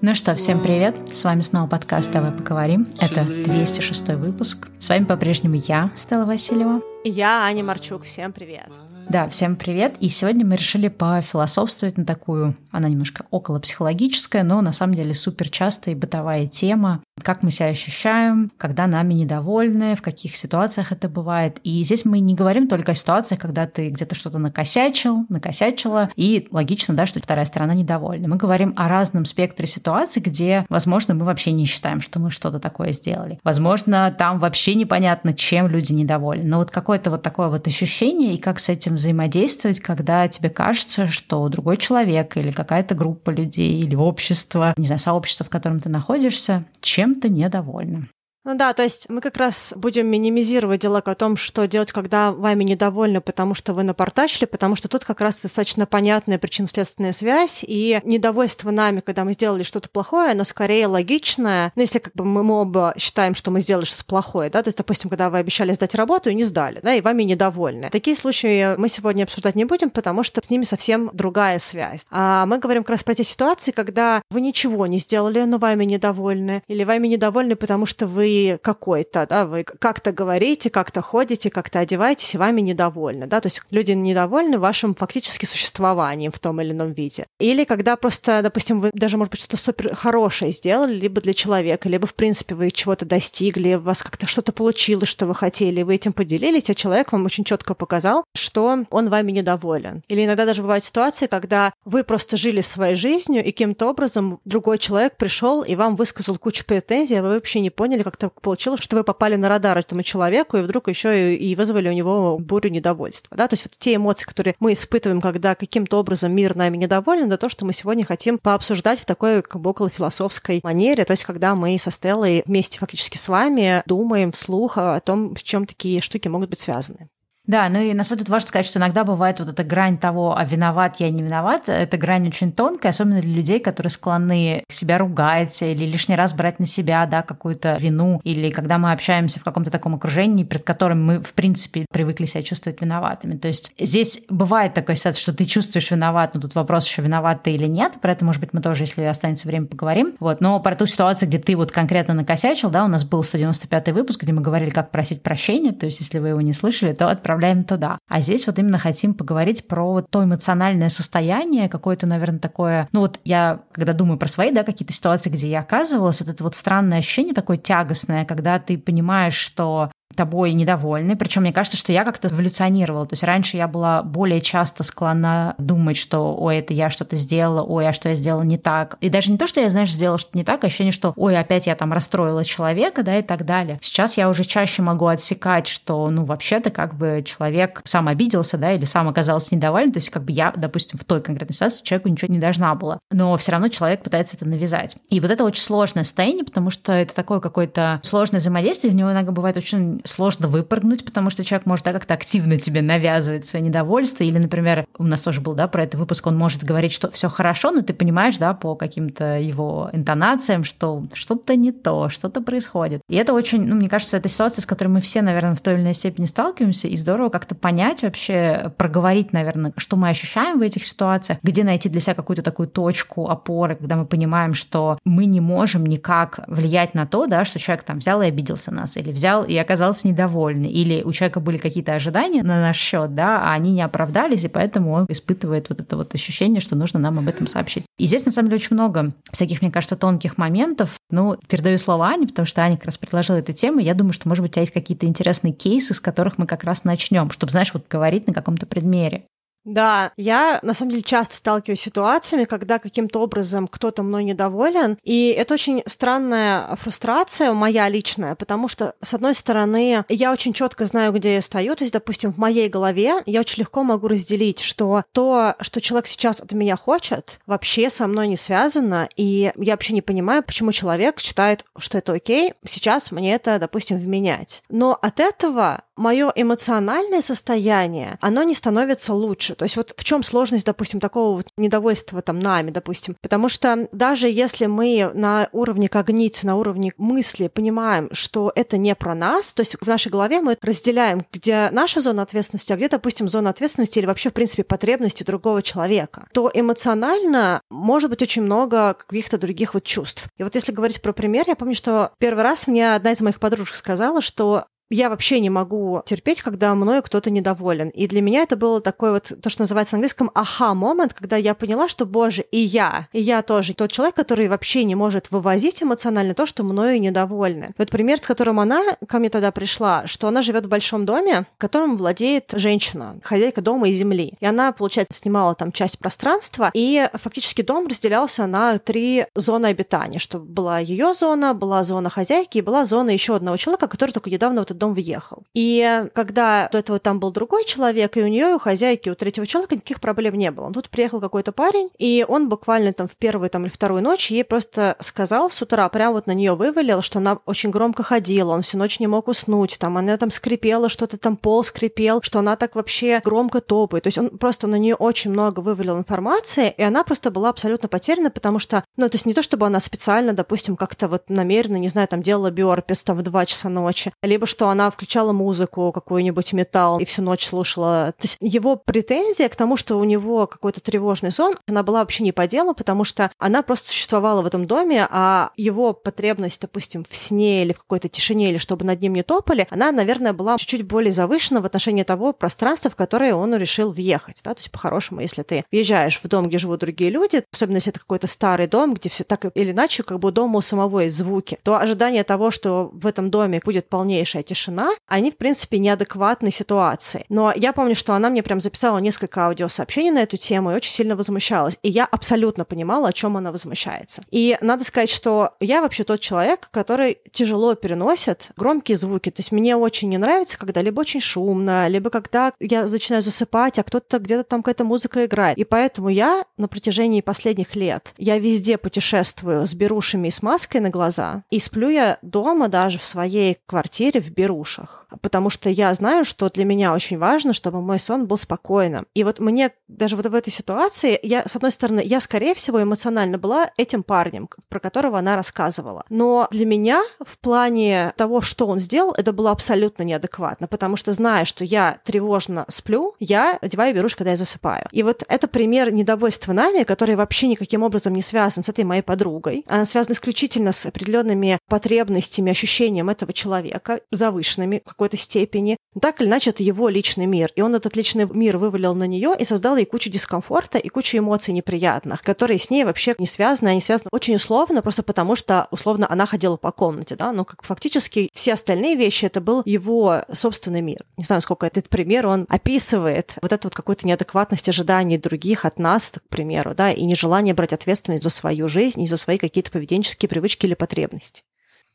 Ну что, всем привет! С вами снова подкаст «Давай поговорим». Это 206 выпуск. С вами по-прежнему я, Стелла Васильева. Я, Аня Марчук. Всем привет! Да, всем привет. И сегодня мы решили пофилософствовать на такую, она немножко около психологическая, но на самом деле супер частая и бытовая тема. Как мы себя ощущаем, когда нами недовольны, в каких ситуациях это бывает. И здесь мы не говорим только о ситуациях, когда ты где-то что-то накосячил, накосячила, и логично, да, что вторая сторона недовольна. Мы говорим о разном спектре ситуаций, где, возможно, мы вообще не считаем, что мы что-то такое сделали. Возможно, там вообще непонятно, чем люди недовольны. Но вот какое-то вот такое вот ощущение, и как с этим взаимодействовать, когда тебе кажется, что другой человек или какая-то группа людей или общество, не знаю, сообщество, в котором ты находишься, чем-то недовольна. Ну да, то есть мы как раз будем минимизировать диалог о том, что делать, когда вами недовольны, потому что вы напортачили, потому что тут как раз достаточно понятная причинно-следственная связь, и недовольство нами, когда мы сделали что-то плохое, оно скорее логичное, ну если как бы мы, мы оба считаем, что мы сделали что-то плохое, да, то есть, допустим, когда вы обещали сдать работу и не сдали, да, и вами недовольны. Такие случаи мы сегодня обсуждать не будем, потому что с ними совсем другая связь. А мы говорим как раз про те ситуации, когда вы ничего не сделали, но вами недовольны, или вами недовольны, потому что вы какой-то, да, вы как-то говорите, как-то ходите, как-то одеваетесь, и вами недовольны, да, то есть люди недовольны вашим фактически существованием в том или ином виде. Или когда просто, допустим, вы даже, может быть, что-то супер хорошее сделали, либо для человека, либо, в принципе, вы чего-то достигли, у вас как-то что-то получилось, что вы хотели, вы этим поделились, а человек вам очень четко показал, что он вами недоволен. Или иногда даже бывают ситуации, когда вы просто жили своей жизнью, и каким-то образом другой человек пришел и вам высказал кучу претензий, а вы вообще не поняли, как так получилось, что вы попали на радар этому человеку, и вдруг еще и вызвали у него бурю недовольства. Да? То есть вот те эмоции, которые мы испытываем, когда каким-то образом мир нами недоволен, это то, что мы сегодня хотим пообсуждать в такой как бы около философской манере, то есть когда мы со Стеллой вместе фактически с вами думаем вслух о том, с чем такие штуки могут быть связаны. Да, ну и на самом деле важно сказать, что иногда бывает вот эта грань того, а виноват я, не виноват, эта грань очень тонкая, особенно для людей, которые склонны себя ругать или лишний раз брать на себя, да, какую-то вину, или когда мы общаемся в каком-то таком окружении, перед которым мы, в принципе, привыкли себя чувствовать виноватыми. То есть здесь бывает такая ситуация, что ты чувствуешь виноват, но тут вопрос еще виноват ты или нет, про это, может быть, мы тоже, если останется время, поговорим. Вот, но про ту ситуацию, где ты вот конкретно накосячил, да, у нас был 195 выпуск, где мы говорили, как просить прощения, то есть если вы его не слышали, то отправляйте отправляем туда. А здесь вот именно хотим поговорить про то эмоциональное состояние, какое-то, наверное, такое... Ну вот я, когда думаю про свои, да, какие-то ситуации, где я оказывалась, вот это вот странное ощущение такое тягостное, когда ты понимаешь, что тобой недовольны. Причем мне кажется, что я как-то эволюционировала. То есть раньше я была более часто склонна думать, что ой, это я что-то сделала, ой, а что я сделала не так. И даже не то, что я, знаешь, сделала что-то не так, а ощущение, что ой, опять я там расстроила человека, да, и так далее. Сейчас я уже чаще могу отсекать, что, ну, вообще-то как бы человек сам обиделся, да, или сам оказался недоволен. То есть как бы я, допустим, в той конкретной ситуации человеку ничего не должна была. Но все равно человек пытается это навязать. И вот это очень сложное состояние, потому что это такое какое-то сложное взаимодействие, из него иногда бывает очень сложно выпрыгнуть, потому что человек может да, как-то активно тебе навязывать свое недовольство. Или, например, у нас тоже был да, про это выпуск, он может говорить, что все хорошо, но ты понимаешь да, по каким-то его интонациям, что что-то не то, что-то происходит. И это очень, ну, мне кажется, это ситуация, с которой мы все, наверное, в той или иной степени сталкиваемся, и здорово как-то понять вообще, проговорить, наверное, что мы ощущаем в этих ситуациях, где найти для себя какую-то такую точку опоры, когда мы понимаем, что мы не можем никак влиять на то, да, что человек там взял и обиделся на нас, или взял и оказался остался недовольны, или у человека были какие-то ожидания на наш счет, да, а они не оправдались, и поэтому он испытывает вот это вот ощущение, что нужно нам об этом сообщить. И здесь, на самом деле, очень много всяких, мне кажется, тонких моментов. Ну, передаю слово Ане, потому что Аня как раз предложила эту тему. Я думаю, что, может быть, у тебя есть какие-то интересные кейсы, с которых мы как раз начнем, чтобы, знаешь, вот говорить на каком-то предмере. Да, я на самом деле часто сталкиваюсь с ситуациями, когда каким-то образом кто-то мной недоволен, и это очень странная фрустрация моя личная, потому что, с одной стороны, я очень четко знаю, где я стою, то есть, допустим, в моей голове я очень легко могу разделить, что то, что человек сейчас от меня хочет, вообще со мной не связано, и я вообще не понимаю, почему человек считает, что это окей, сейчас мне это, допустим, вменять. Но от этого мое эмоциональное состояние, оно не становится лучше. То есть вот в чем сложность, допустим, такого вот недовольства там нами, допустим. Потому что даже если мы на уровне когниции, на уровне мысли понимаем, что это не про нас, то есть в нашей голове мы разделяем, где наша зона ответственности, а где, допустим, зона ответственности или вообще, в принципе, потребности другого человека, то эмоционально может быть очень много каких-то других вот чувств. И вот если говорить про пример, я помню, что первый раз мне одна из моих подружек сказала, что я вообще не могу терпеть, когда мною кто-то недоволен. И для меня это было такое вот, то, что называется на английском аха-момент, когда я поняла, что, боже, и я, и я тоже тот человек, который вообще не может вывозить эмоционально то, что мною недовольны. Вот пример, с которым она ко мне тогда пришла, что она живет в большом доме, которым владеет женщина, хозяйка дома и земли. И она, получается, снимала там часть пространства, и фактически дом разделялся на три зоны обитания, что была ее зона, была зона хозяйки и была зона еще одного человека, который только недавно в этот дом въехал. И когда до этого там был другой человек, и у нее, у хозяйки, у третьего человека никаких проблем не было. Тут приехал какой-то парень, и он буквально там в первую там, или вторую ночь ей просто сказал с утра, прям вот на нее вывалил, что она очень громко ходила, он всю ночь не мог уснуть, там она там скрипела, что-то там пол скрипел, что она так вообще громко топает. То есть он просто на нее очень много вывалил информации, и она просто была абсолютно потеряна, потому что, ну, то есть не то, чтобы она специально, допустим, как-то вот намеренно, не знаю, там делала биорпис там в 2 часа ночи, либо что она включала музыку, какой-нибудь металл и всю ночь слушала. То есть его претензия к тому, что у него какой-то тревожный сон, она была вообще не по делу, потому что она просто существовала в этом доме, а его потребность, допустим, в сне или в какой-то тишине, или чтобы над ним не топали, она, наверное, была чуть-чуть более завышена в отношении того пространства, в которое он решил въехать. Да? То есть, по-хорошему, если ты въезжаешь в дом, где живут другие люди, особенно если это какой-то старый дом, где все так или иначе, как бы дома у самого есть звуки, то ожидание того, что в этом доме будет полнейшая тишина, тишина, они, в принципе, неадекватны ситуации. Но я помню, что она мне прям записала несколько аудиосообщений на эту тему и очень сильно возмущалась. И я абсолютно понимала, о чем она возмущается. И надо сказать, что я вообще тот человек, который тяжело переносит громкие звуки. То есть мне очень не нравится, когда либо очень шумно, либо когда я начинаю засыпать, а кто-то где-то там какая-то музыка играет. И поэтому я на протяжении последних лет, я везде путешествую с берушами и с маской на глаза. И сплю я дома даже в своей квартире в берушах потому что я знаю, что для меня очень важно, чтобы мой сон был спокойным. И вот мне даже вот в этой ситуации, я, с одной стороны, я, скорее всего, эмоционально была этим парнем, про которого она рассказывала. Но для меня в плане того, что он сделал, это было абсолютно неадекватно, потому что, зная, что я тревожно сплю, я одеваю беруши, когда я засыпаю. И вот это пример недовольства нами, который вообще никаким образом не связан с этой моей подругой. Она связана исключительно с определенными потребностями, ощущением этого человека, завышенным личными в какой-то степени. Так или иначе, это его личный мир. И он этот личный мир вывалил на нее и создал ей кучу дискомфорта и кучу эмоций неприятных, которые с ней вообще не связаны. Они связаны очень условно, просто потому что, условно, она ходила по комнате, да, но как фактически все остальные вещи это был его собственный мир. Не знаю, сколько этот пример он описывает вот эту вот какую-то неадекватность ожиданий других от нас, к примеру, да, и нежелание брать ответственность за свою жизнь и за свои какие-то поведенческие привычки или потребности.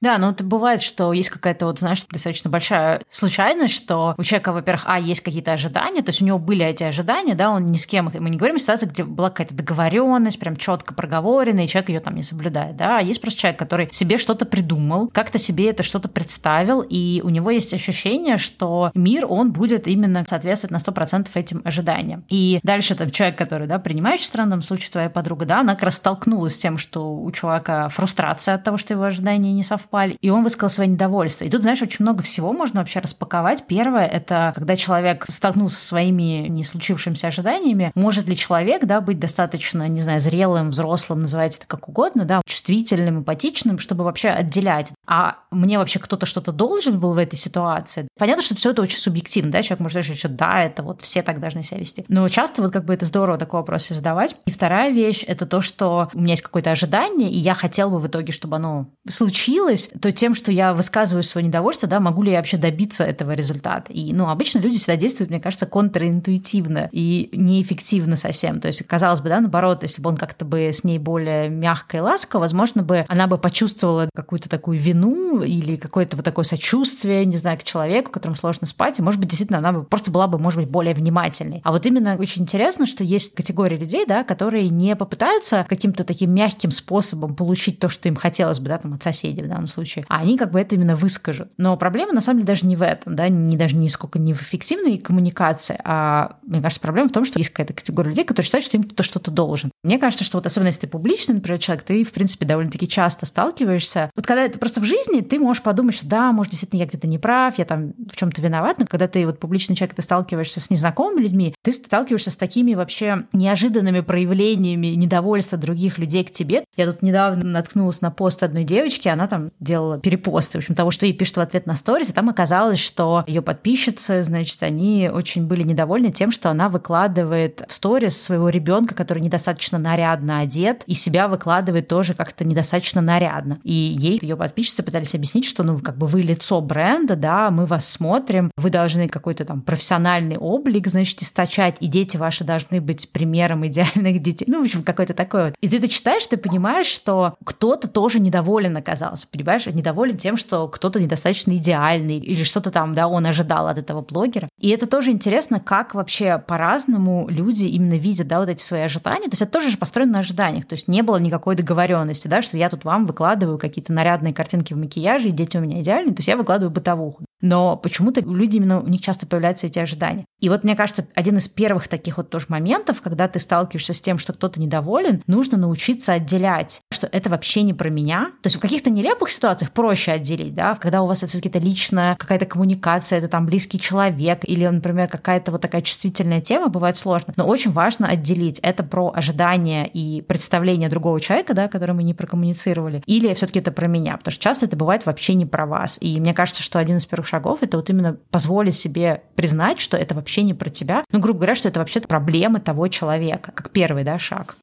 Да, ну это бывает, что есть какая-то вот, знаешь, достаточно большая случайность, что у человека, во-первых, а, есть какие-то ожидания, то есть у него были эти ожидания, да, он ни с кем, мы не говорим о ситуации, где была какая-то договоренность, прям четко проговоренная, и человек ее там не соблюдает, да, а есть просто человек, который себе что-то придумал, как-то себе это что-то представил, и у него есть ощущение, что мир, он будет именно соответствовать на 100% этим ожиданиям. И дальше там человек, который, да, принимающий в странном случае твоя подруга, да, она как раз столкнулась с тем, что у человека фрустрация от того, что его ожидания не совпали, совпали, и он высказал свое недовольство. И тут, знаешь, очень много всего можно вообще распаковать. Первое — это когда человек столкнулся со своими не случившимися ожиданиями, может ли человек, да, быть достаточно, не знаю, зрелым, взрослым, называйте это как угодно, да, чувствительным, эмпатичным, чтобы вообще отделять. А мне вообще кто-то что-то должен был в этой ситуации. Понятно, что все это очень субъективно, да, человек может решить, что да, это вот все так должны себя вести. Но часто вот как бы это здорово такой вопрос задавать. И вторая вещь — это то, что у меня есть какое-то ожидание, и я хотел бы в итоге, чтобы оно случилось, случилось, то тем, что я высказываю свое недовольство, да, могу ли я вообще добиться этого результата. И, ну, обычно люди всегда действуют, мне кажется, контринтуитивно и неэффективно совсем. То есть, казалось бы, да, наоборот, если бы он как-то бы с ней более мягко и ласково, возможно бы она бы почувствовала какую-то такую вину или какое-то вот такое сочувствие, не знаю, к человеку, которому сложно спать, и, может быть, действительно она бы просто была бы, может быть, более внимательной. А вот именно очень интересно, что есть категория людей, да, которые не попытаются каким-то таким мягким способом получить то, что им хотелось бы, да, там, от соседей в данном данном случае, а они как бы это именно выскажут. Но проблема на самом деле даже не в этом, да, не даже не сколько не в эффективной коммуникации, а мне кажется, проблема в том, что есть какая-то категория людей, которые считают, что им кто-то что-то должен. Мне кажется, что вот особенно если ты публичный, например, человек, ты, в принципе, довольно-таки часто сталкиваешься. Вот когда это просто в жизни, ты можешь подумать, что да, может, действительно, я где-то не прав, я там в чем-то виноват, но когда ты вот публичный человек, ты сталкиваешься с незнакомыми людьми, ты сталкиваешься с такими вообще неожиданными проявлениями недовольства других людей к тебе. Я тут недавно наткнулась на пост одной девочки, она там делала перепосты, в общем, того, что ей пишут в ответ на сторис, и там оказалось, что ее подписчицы, значит, они очень были недовольны тем, что она выкладывает в сторис своего ребенка, который недостаточно нарядно одет, и себя выкладывает тоже как-то недостаточно нарядно. И ей ее подписчицы пытались объяснить, что ну как бы вы лицо бренда, да, мы вас смотрим, вы должны какой-то там профессиональный облик, значит, источать, и дети ваши должны быть примером идеальных детей. Ну, в общем, какой-то такой вот. И ты это читаешь, ты понимаешь, что кто-то тоже недоволен оказался, понимаешь, недоволен тем, что кто-то недостаточно идеальный или что-то там, да, он ожидал от этого блогера. И это тоже интересно, как вообще по-разному люди именно видят, да, вот эти свои ожидания. То есть это тоже же построено на ожиданиях. То есть не было никакой договоренности, да, что я тут вам выкладываю какие-то нарядные картинки в макияже, и дети у меня идеальные, то есть я выкладываю бытовуху. Но почему-то люди именно у них часто появляются эти ожидания. И вот мне кажется, один из первых таких вот тоже моментов, когда ты сталкиваешься с тем, что кто-то недоволен, нужно научиться отделять, что это вообще не про меня. То есть в каких-то нелепых ситуациях проще отделить, да, когда у вас это все-таки личная какая-то коммуникация, это там близкий человек, или, например, какая-то вот такая чувствительная тема, бывает сложно. Но очень важно отделить. Это про ожидания и представление другого человека, да, который мы не прокоммуницировали, или все-таки это про меня, потому что часто это бывает вообще не про вас. И мне кажется, что один из первых шагов это вот именно позволить себе признать, что это вообще не про тебя. Ну, грубо говоря, что это вообще-то проблемы того человека, как первый, да, шаг.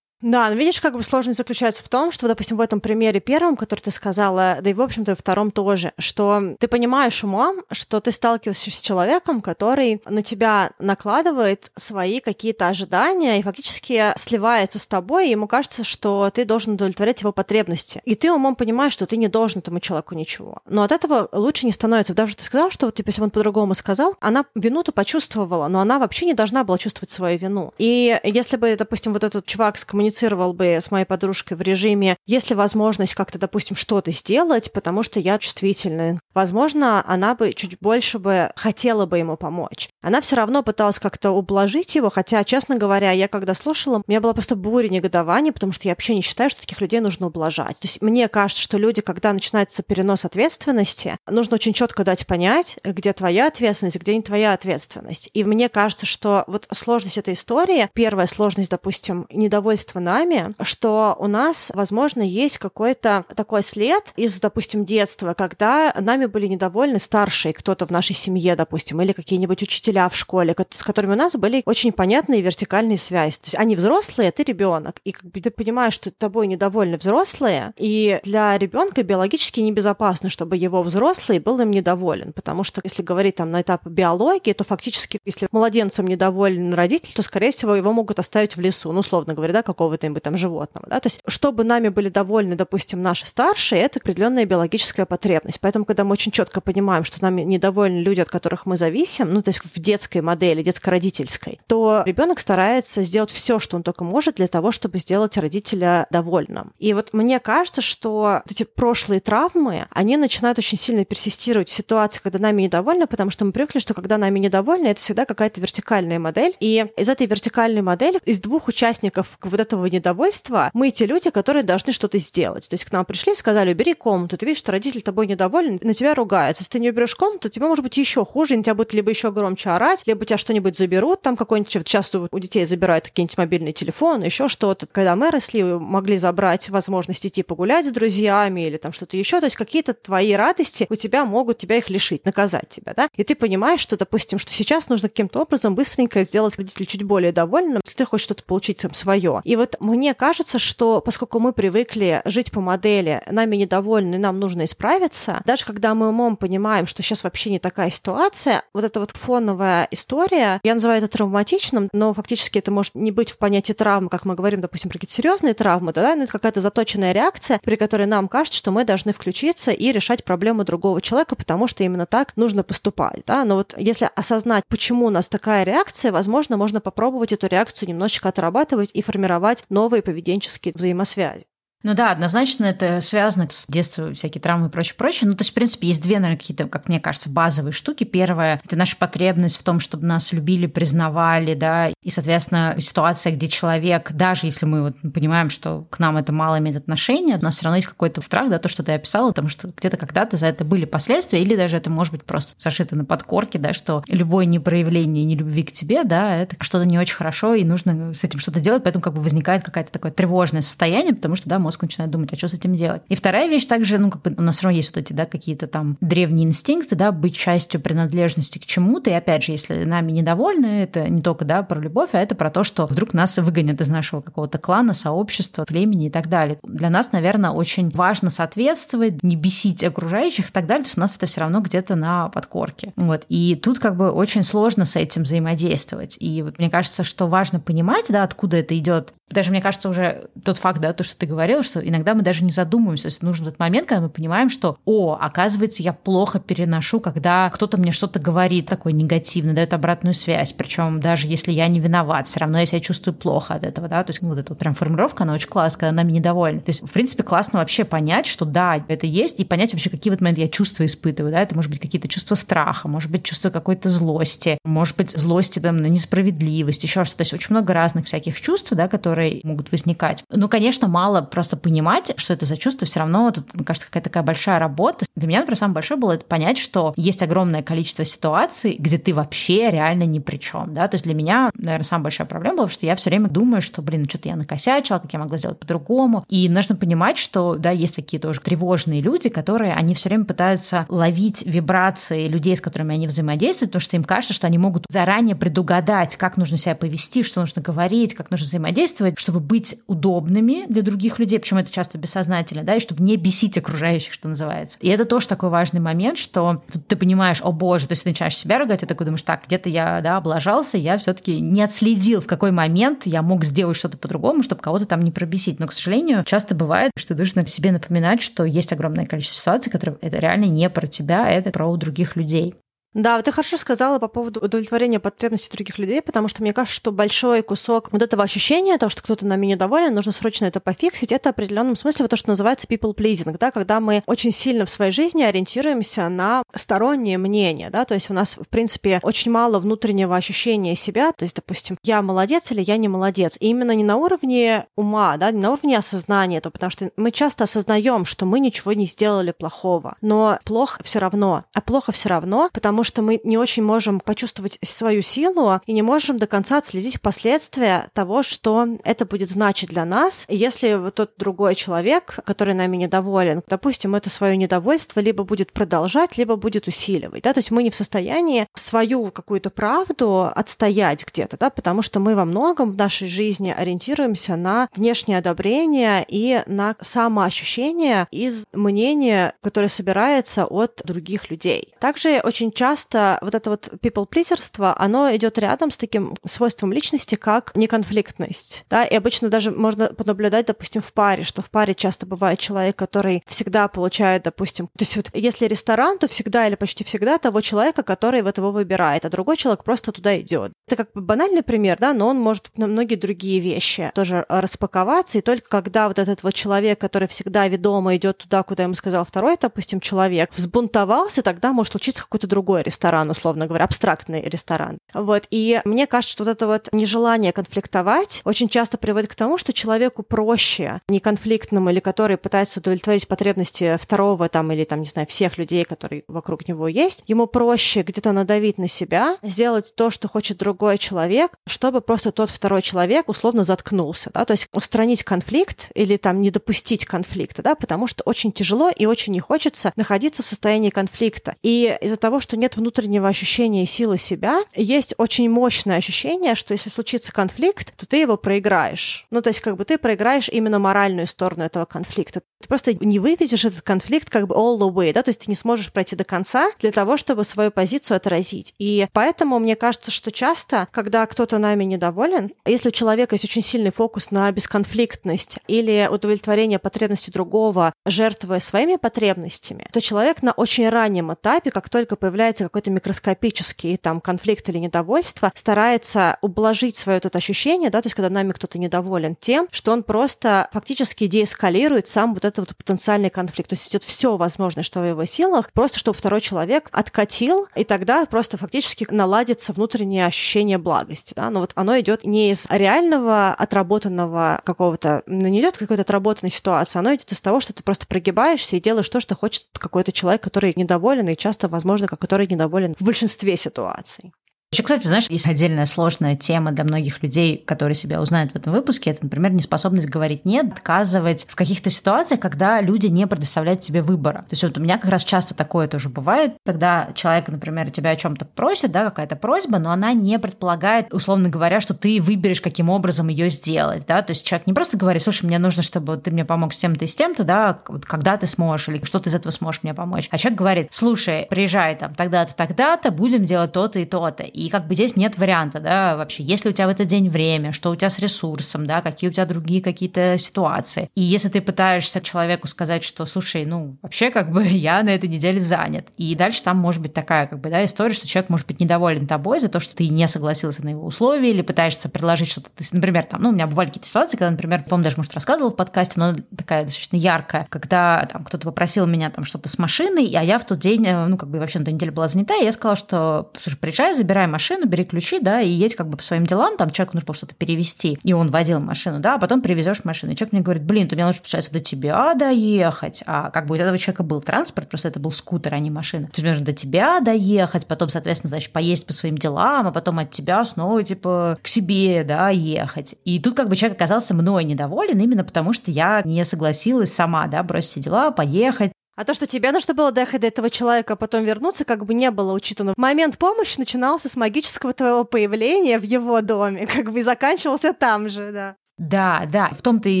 Да, но видишь, как бы сложность заключается в том, что, допустим, в этом примере первом, который ты сказала, да и, в общем-то, втором тоже, что ты понимаешь умом, что ты сталкиваешься с человеком, который на тебя накладывает свои какие-то ожидания и фактически сливается с тобой, и ему кажется, что ты должен удовлетворять его потребности. И ты умом понимаешь, что ты не должен этому человеку ничего. Но от этого лучше не становится. Даже ты сказал, что вот, типа, если он по-другому сказал, она вину-то почувствовала, но она вообще не должна была чувствовать свою вину. И если бы, допустим, вот этот чувак с коммуницировал коммуницировал бы с моей подружкой в режиме, есть ли возможность как-то, допустим, что-то сделать, потому что я чувствительная. Возможно, она бы чуть больше бы хотела бы ему помочь. Она все равно пыталась как-то ублажить его, хотя, честно говоря, я когда слушала, у меня была просто буря негодования, потому что я вообще не считаю, что таких людей нужно ублажать. То есть мне кажется, что люди, когда начинается перенос ответственности, нужно очень четко дать понять, где твоя ответственность, где не твоя ответственность. И мне кажется, что вот сложность этой истории, первая сложность, допустим, недовольство нами, что у нас, возможно, есть какой-то такой след из, допустим, детства, когда нами были недовольны старшие, кто-то в нашей семье, допустим, или какие-нибудь учителя в школе, с которыми у нас были очень понятные вертикальные связи. То есть они взрослые, а ты ребенок. И как бы ты понимаешь, что тобой недовольны взрослые, и для ребенка биологически небезопасно, чтобы его взрослый был им недоволен. Потому что если говорить там на этапе биологии, то фактически, если младенцем недоволен родитель, то, скорее всего, его могут оставить в лесу, ну, условно говоря, да, какого какого-то там животного. Да? То есть, чтобы нами были довольны, допустим, наши старшие, это определенная биологическая потребность. Поэтому, когда мы очень четко понимаем, что нами недовольны люди, от которых мы зависим, ну, то есть в детской модели, детско-родительской, то ребенок старается сделать все, что он только может для того, чтобы сделать родителя довольным. И вот мне кажется, что эти прошлые травмы, они начинают очень сильно персистировать в ситуации, когда нами недовольны, потому что мы привыкли, что когда нами недовольны, это всегда какая-то вертикальная модель. И из этой вертикальной модели, из двух участников вот этого недовольства, мы те люди, которые должны что-то сделать. То есть к нам пришли сказали, убери комнату, ты видишь, что родитель тобой недоволен, на тебя ругается. Если ты не уберешь комнату, тебе может быть еще хуже, на тебя будут либо еще громче орать, либо тебя что-нибудь заберут, там какой-нибудь, вот часто у детей забирают какие-нибудь мобильные телефоны, еще что-то. Когда мы росли, могли забрать возможность идти погулять с друзьями или там что-то еще, то есть какие-то твои радости у тебя могут тебя их лишить, наказать тебя, да? И ты понимаешь, что, допустим, что сейчас нужно каким-то образом быстренько сделать родителя чуть более довольным, если ты хочешь что-то получить там свое. И вот мне кажется, что поскольку мы привыкли жить по модели, нами недовольны, нам нужно исправиться, даже когда мы умом понимаем, что сейчас вообще не такая ситуация, вот эта вот фоновая история, я называю это травматичным, но фактически это может не быть в понятии травмы, как мы говорим, допустим, про какие-то серьезные травмы, да, но это какая-то заточенная реакция, при которой нам кажется, что мы должны включиться и решать проблему другого человека, потому что именно так нужно поступать, да, но вот если осознать, почему у нас такая реакция, возможно, можно попробовать эту реакцию немножечко отрабатывать и формировать новые поведенческие взаимосвязи. Ну да, однозначно это связано с детством, всякие травмы и прочее, прочее. Ну, то есть, в принципе, есть две, наверное, какие-то, как мне кажется, базовые штуки. Первое – это наша потребность в том, чтобы нас любили, признавали, да, и, соответственно, ситуация, где человек, даже если мы вот понимаем, что к нам это мало имеет отношения, у нас все равно есть какой-то страх, да, то, что ты описала, потому что где-то когда-то за это были последствия, или даже это может быть просто зашито на подкорке, да, что любое непроявление нелюбви к тебе, да, это что-то не очень хорошо, и нужно с этим что-то делать, поэтому как бы возникает какое-то такое тревожное состояние, потому что, да, мозг начинает думать, а что с этим делать. И вторая вещь также, ну, как бы у нас все равно есть вот эти, да, какие-то там древние инстинкты, да, быть частью принадлежности к чему-то. И опять же, если нами недовольны, это не только, да, про любовь, а это про то, что вдруг нас выгонят из нашего какого-то клана, сообщества, племени и так далее. Для нас, наверное, очень важно соответствовать, не бесить окружающих и так далее. То есть у нас это все равно где-то на подкорке. Вот. И тут как бы очень сложно с этим взаимодействовать. И вот мне кажется, что важно понимать, да, откуда это идет. Даже мне кажется, уже тот факт, да, то, что ты говорил, что иногда мы даже не задумываемся. То есть нужен тот момент, когда мы понимаем, что, о, оказывается, я плохо переношу, когда кто-то мне что-то говорит такое негативно, дает обратную связь. Причем даже если я не виноват, все равно я себя чувствую плохо от этого, да. То есть ну, вот эта вот прям формулировка, она очень классная, когда нами недовольна. То есть, в принципе, классно вообще понять, что да, это есть, и понять вообще, какие вот моменты я чувства испытываю, да. Это может быть какие-то чувства страха, может быть, чувство какой-то злости, может быть, злости там, на несправедливость, еще что-то. То есть очень много разных всяких чувств, да, которые могут возникать. Ну, конечно, мало просто понимать, что это за чувство, все равно тут, мне кажется, какая-то такая большая работа. Для меня, например, самое большое было это понять, что есть огромное количество ситуаций, где ты вообще реально ни при чем, да, то есть для меня, наверное, самая большая проблема была, что я все время думаю, что, блин, ну что-то я накосячила, как я могла сделать по-другому, и нужно понимать, что, да, есть такие тоже тревожные люди, которые, они все время пытаются ловить вибрации людей, с которыми они взаимодействуют, потому что им кажется, что они могут заранее предугадать, как нужно себя повести, что нужно говорить, как нужно взаимодействовать, чтобы быть удобными для других людей, причем это часто бессознательно, да, и чтобы не бесить окружающих, что называется. И это тоже такой важный момент, что ты понимаешь, о боже, то есть ты начинаешь себя ругать, ты такой думаешь, так, где-то я, да, облажался, я все таки не отследил, в какой момент я мог сделать что-то по-другому, чтобы кого-то там не пробесить. Но, к сожалению, часто бывает, что нужно себе напоминать, что есть огромное количество ситуаций, которые это реально не про тебя, а это про других людей. Да, ты хорошо сказала по поводу удовлетворения потребностей других людей, потому что мне кажется, что большой кусок вот этого ощущения, того, что кто-то нами недоволен, нужно срочно это пофиксить, это в определенном смысле вот то, что называется people pleasing, да, когда мы очень сильно в своей жизни ориентируемся на стороннее мнение, да, то есть у нас, в принципе, очень мало внутреннего ощущения себя, то есть, допустим, я молодец или я не молодец, и именно не на уровне ума, да, не на уровне осознания, то потому что мы часто осознаем, что мы ничего не сделали плохого, но плохо все равно, а плохо все равно, потому потому что мы не очень можем почувствовать свою силу и не можем до конца отследить последствия того, что это будет значить для нас, если вот тот другой человек, который нами недоволен, допустим, это свое недовольство либо будет продолжать, либо будет усиливать. Да? То есть мы не в состоянии свою какую-то правду отстоять где-то, да? потому что мы во многом в нашей жизни ориентируемся на внешнее одобрение и на самоощущение из мнения, которое собирается от других людей. Также очень часто часто вот это вот people pleaserство, оно идет рядом с таким свойством личности, как неконфликтность. Да? И обычно даже можно понаблюдать, допустим, в паре, что в паре часто бывает человек, который всегда получает, допустим, то есть вот если ресторан, то всегда или почти всегда того человека, который вот его выбирает, а другой человек просто туда идет. Это как бы банальный пример, да, но он может на многие другие вещи тоже распаковаться, и только когда вот этот вот человек, который всегда ведомо идет туда, куда ему сказал второй, допустим, человек, взбунтовался, тогда может случиться какой-то другой другой ресторан, условно говоря, абстрактный ресторан. Вот. И мне кажется, что вот это вот нежелание конфликтовать очень часто приводит к тому, что человеку проще, не конфликтному или который пытается удовлетворить потребности второго там или там, не знаю, всех людей, которые вокруг него есть, ему проще где-то надавить на себя, сделать то, что хочет другой человек, чтобы просто тот второй человек условно заткнулся, да, то есть устранить конфликт или там не допустить конфликта, да, потому что очень тяжело и очень не хочется находиться в состоянии конфликта. И из-за того, что нет нет внутреннего ощущения силы себя, есть очень мощное ощущение, что если случится конфликт, то ты его проиграешь. Ну, то есть как бы ты проиграешь именно моральную сторону этого конфликта. Ты просто не выведешь этот конфликт как бы all the way, да, то есть ты не сможешь пройти до конца для того, чтобы свою позицию отразить. И поэтому мне кажется, что часто, когда кто-то нами недоволен, если у человека есть очень сильный фокус на бесконфликтность или удовлетворение потребностей другого, жертвуя своими потребностями, то человек на очень раннем этапе, как только появляется появляется какой-то микроскопический там конфликт или недовольство, старается ублажить свое это ощущение, да, то есть когда нами кто-то недоволен тем, что он просто фактически деэскалирует сам вот этот вот потенциальный конфликт. То есть идет все возможное, что в его силах, просто чтобы второй человек откатил, и тогда просто фактически наладится внутреннее ощущение благости. Да? Но вот оно идет не из реального отработанного какого-то, ну, не идет какой-то отработанной ситуации, оно идет из того, что ты просто прогибаешься и делаешь то, что хочет какой-то человек, который недоволен, и часто, возможно, который недоволен в большинстве ситуаций. Еще, кстати, знаешь, есть отдельная сложная тема для многих людей, которые себя узнают в этом выпуске. Это, например, неспособность говорить «нет», отказывать в каких-то ситуациях, когда люди не предоставляют тебе выбора. То есть вот у меня как раз часто такое тоже бывает, когда человек, например, тебя о чем то просит, да, какая-то просьба, но она не предполагает, условно говоря, что ты выберешь, каким образом ее сделать, да, то есть человек не просто говорит, слушай, мне нужно, чтобы ты мне помог с тем-то и с тем-то, да, вот когда ты сможешь или что ты из этого сможешь мне помочь, а человек говорит, слушай, приезжай там тогда-то, тогда-то, будем делать то-то и то-то, и как бы здесь нет варианта, да, вообще, если у тебя в этот день время, что у тебя с ресурсом, да, какие у тебя другие какие-то ситуации. И если ты пытаешься человеку сказать, что, слушай, ну, вообще, как бы я на этой неделе занят. И дальше там может быть такая, как бы, да, история, что человек может быть недоволен тобой за то, что ты не согласился на его условия или пытаешься предложить что-то. Например, там, ну, у меня бывали какие-то ситуации, когда, например, по-моему, даже, может, рассказывала в подкасте, но такая достаточно яркая, когда там кто-то попросил меня там что-то с машиной, а я в тот день, э, ну, как бы вообще на той неделе была занята, и я сказала, что, слушай, приезжай, забирай машину, бери ключи, да, и едь как бы по своим делам, там человеку нужно было что-то перевести, и он водил машину, да, а потом привезешь машину. И человек мне говорит, блин, то мне нужно, получается, до тебя доехать, а как бы у этого человека был транспорт, просто это был скутер, а не машина. То есть мне нужно до тебя доехать, потом, соответственно, значит, поесть по своим делам, а потом от тебя снова, типа, к себе, да, ехать. И тут как бы человек оказался мной недоволен именно потому, что я не согласилась сама, да, бросить дела, поехать, а то, что тебе нужно было доехать до этого человека, а потом вернуться, как бы не было учитано. Момент помощи начинался с магического твоего появления в его доме, как бы и заканчивался там же, да. Да, да, в том-то и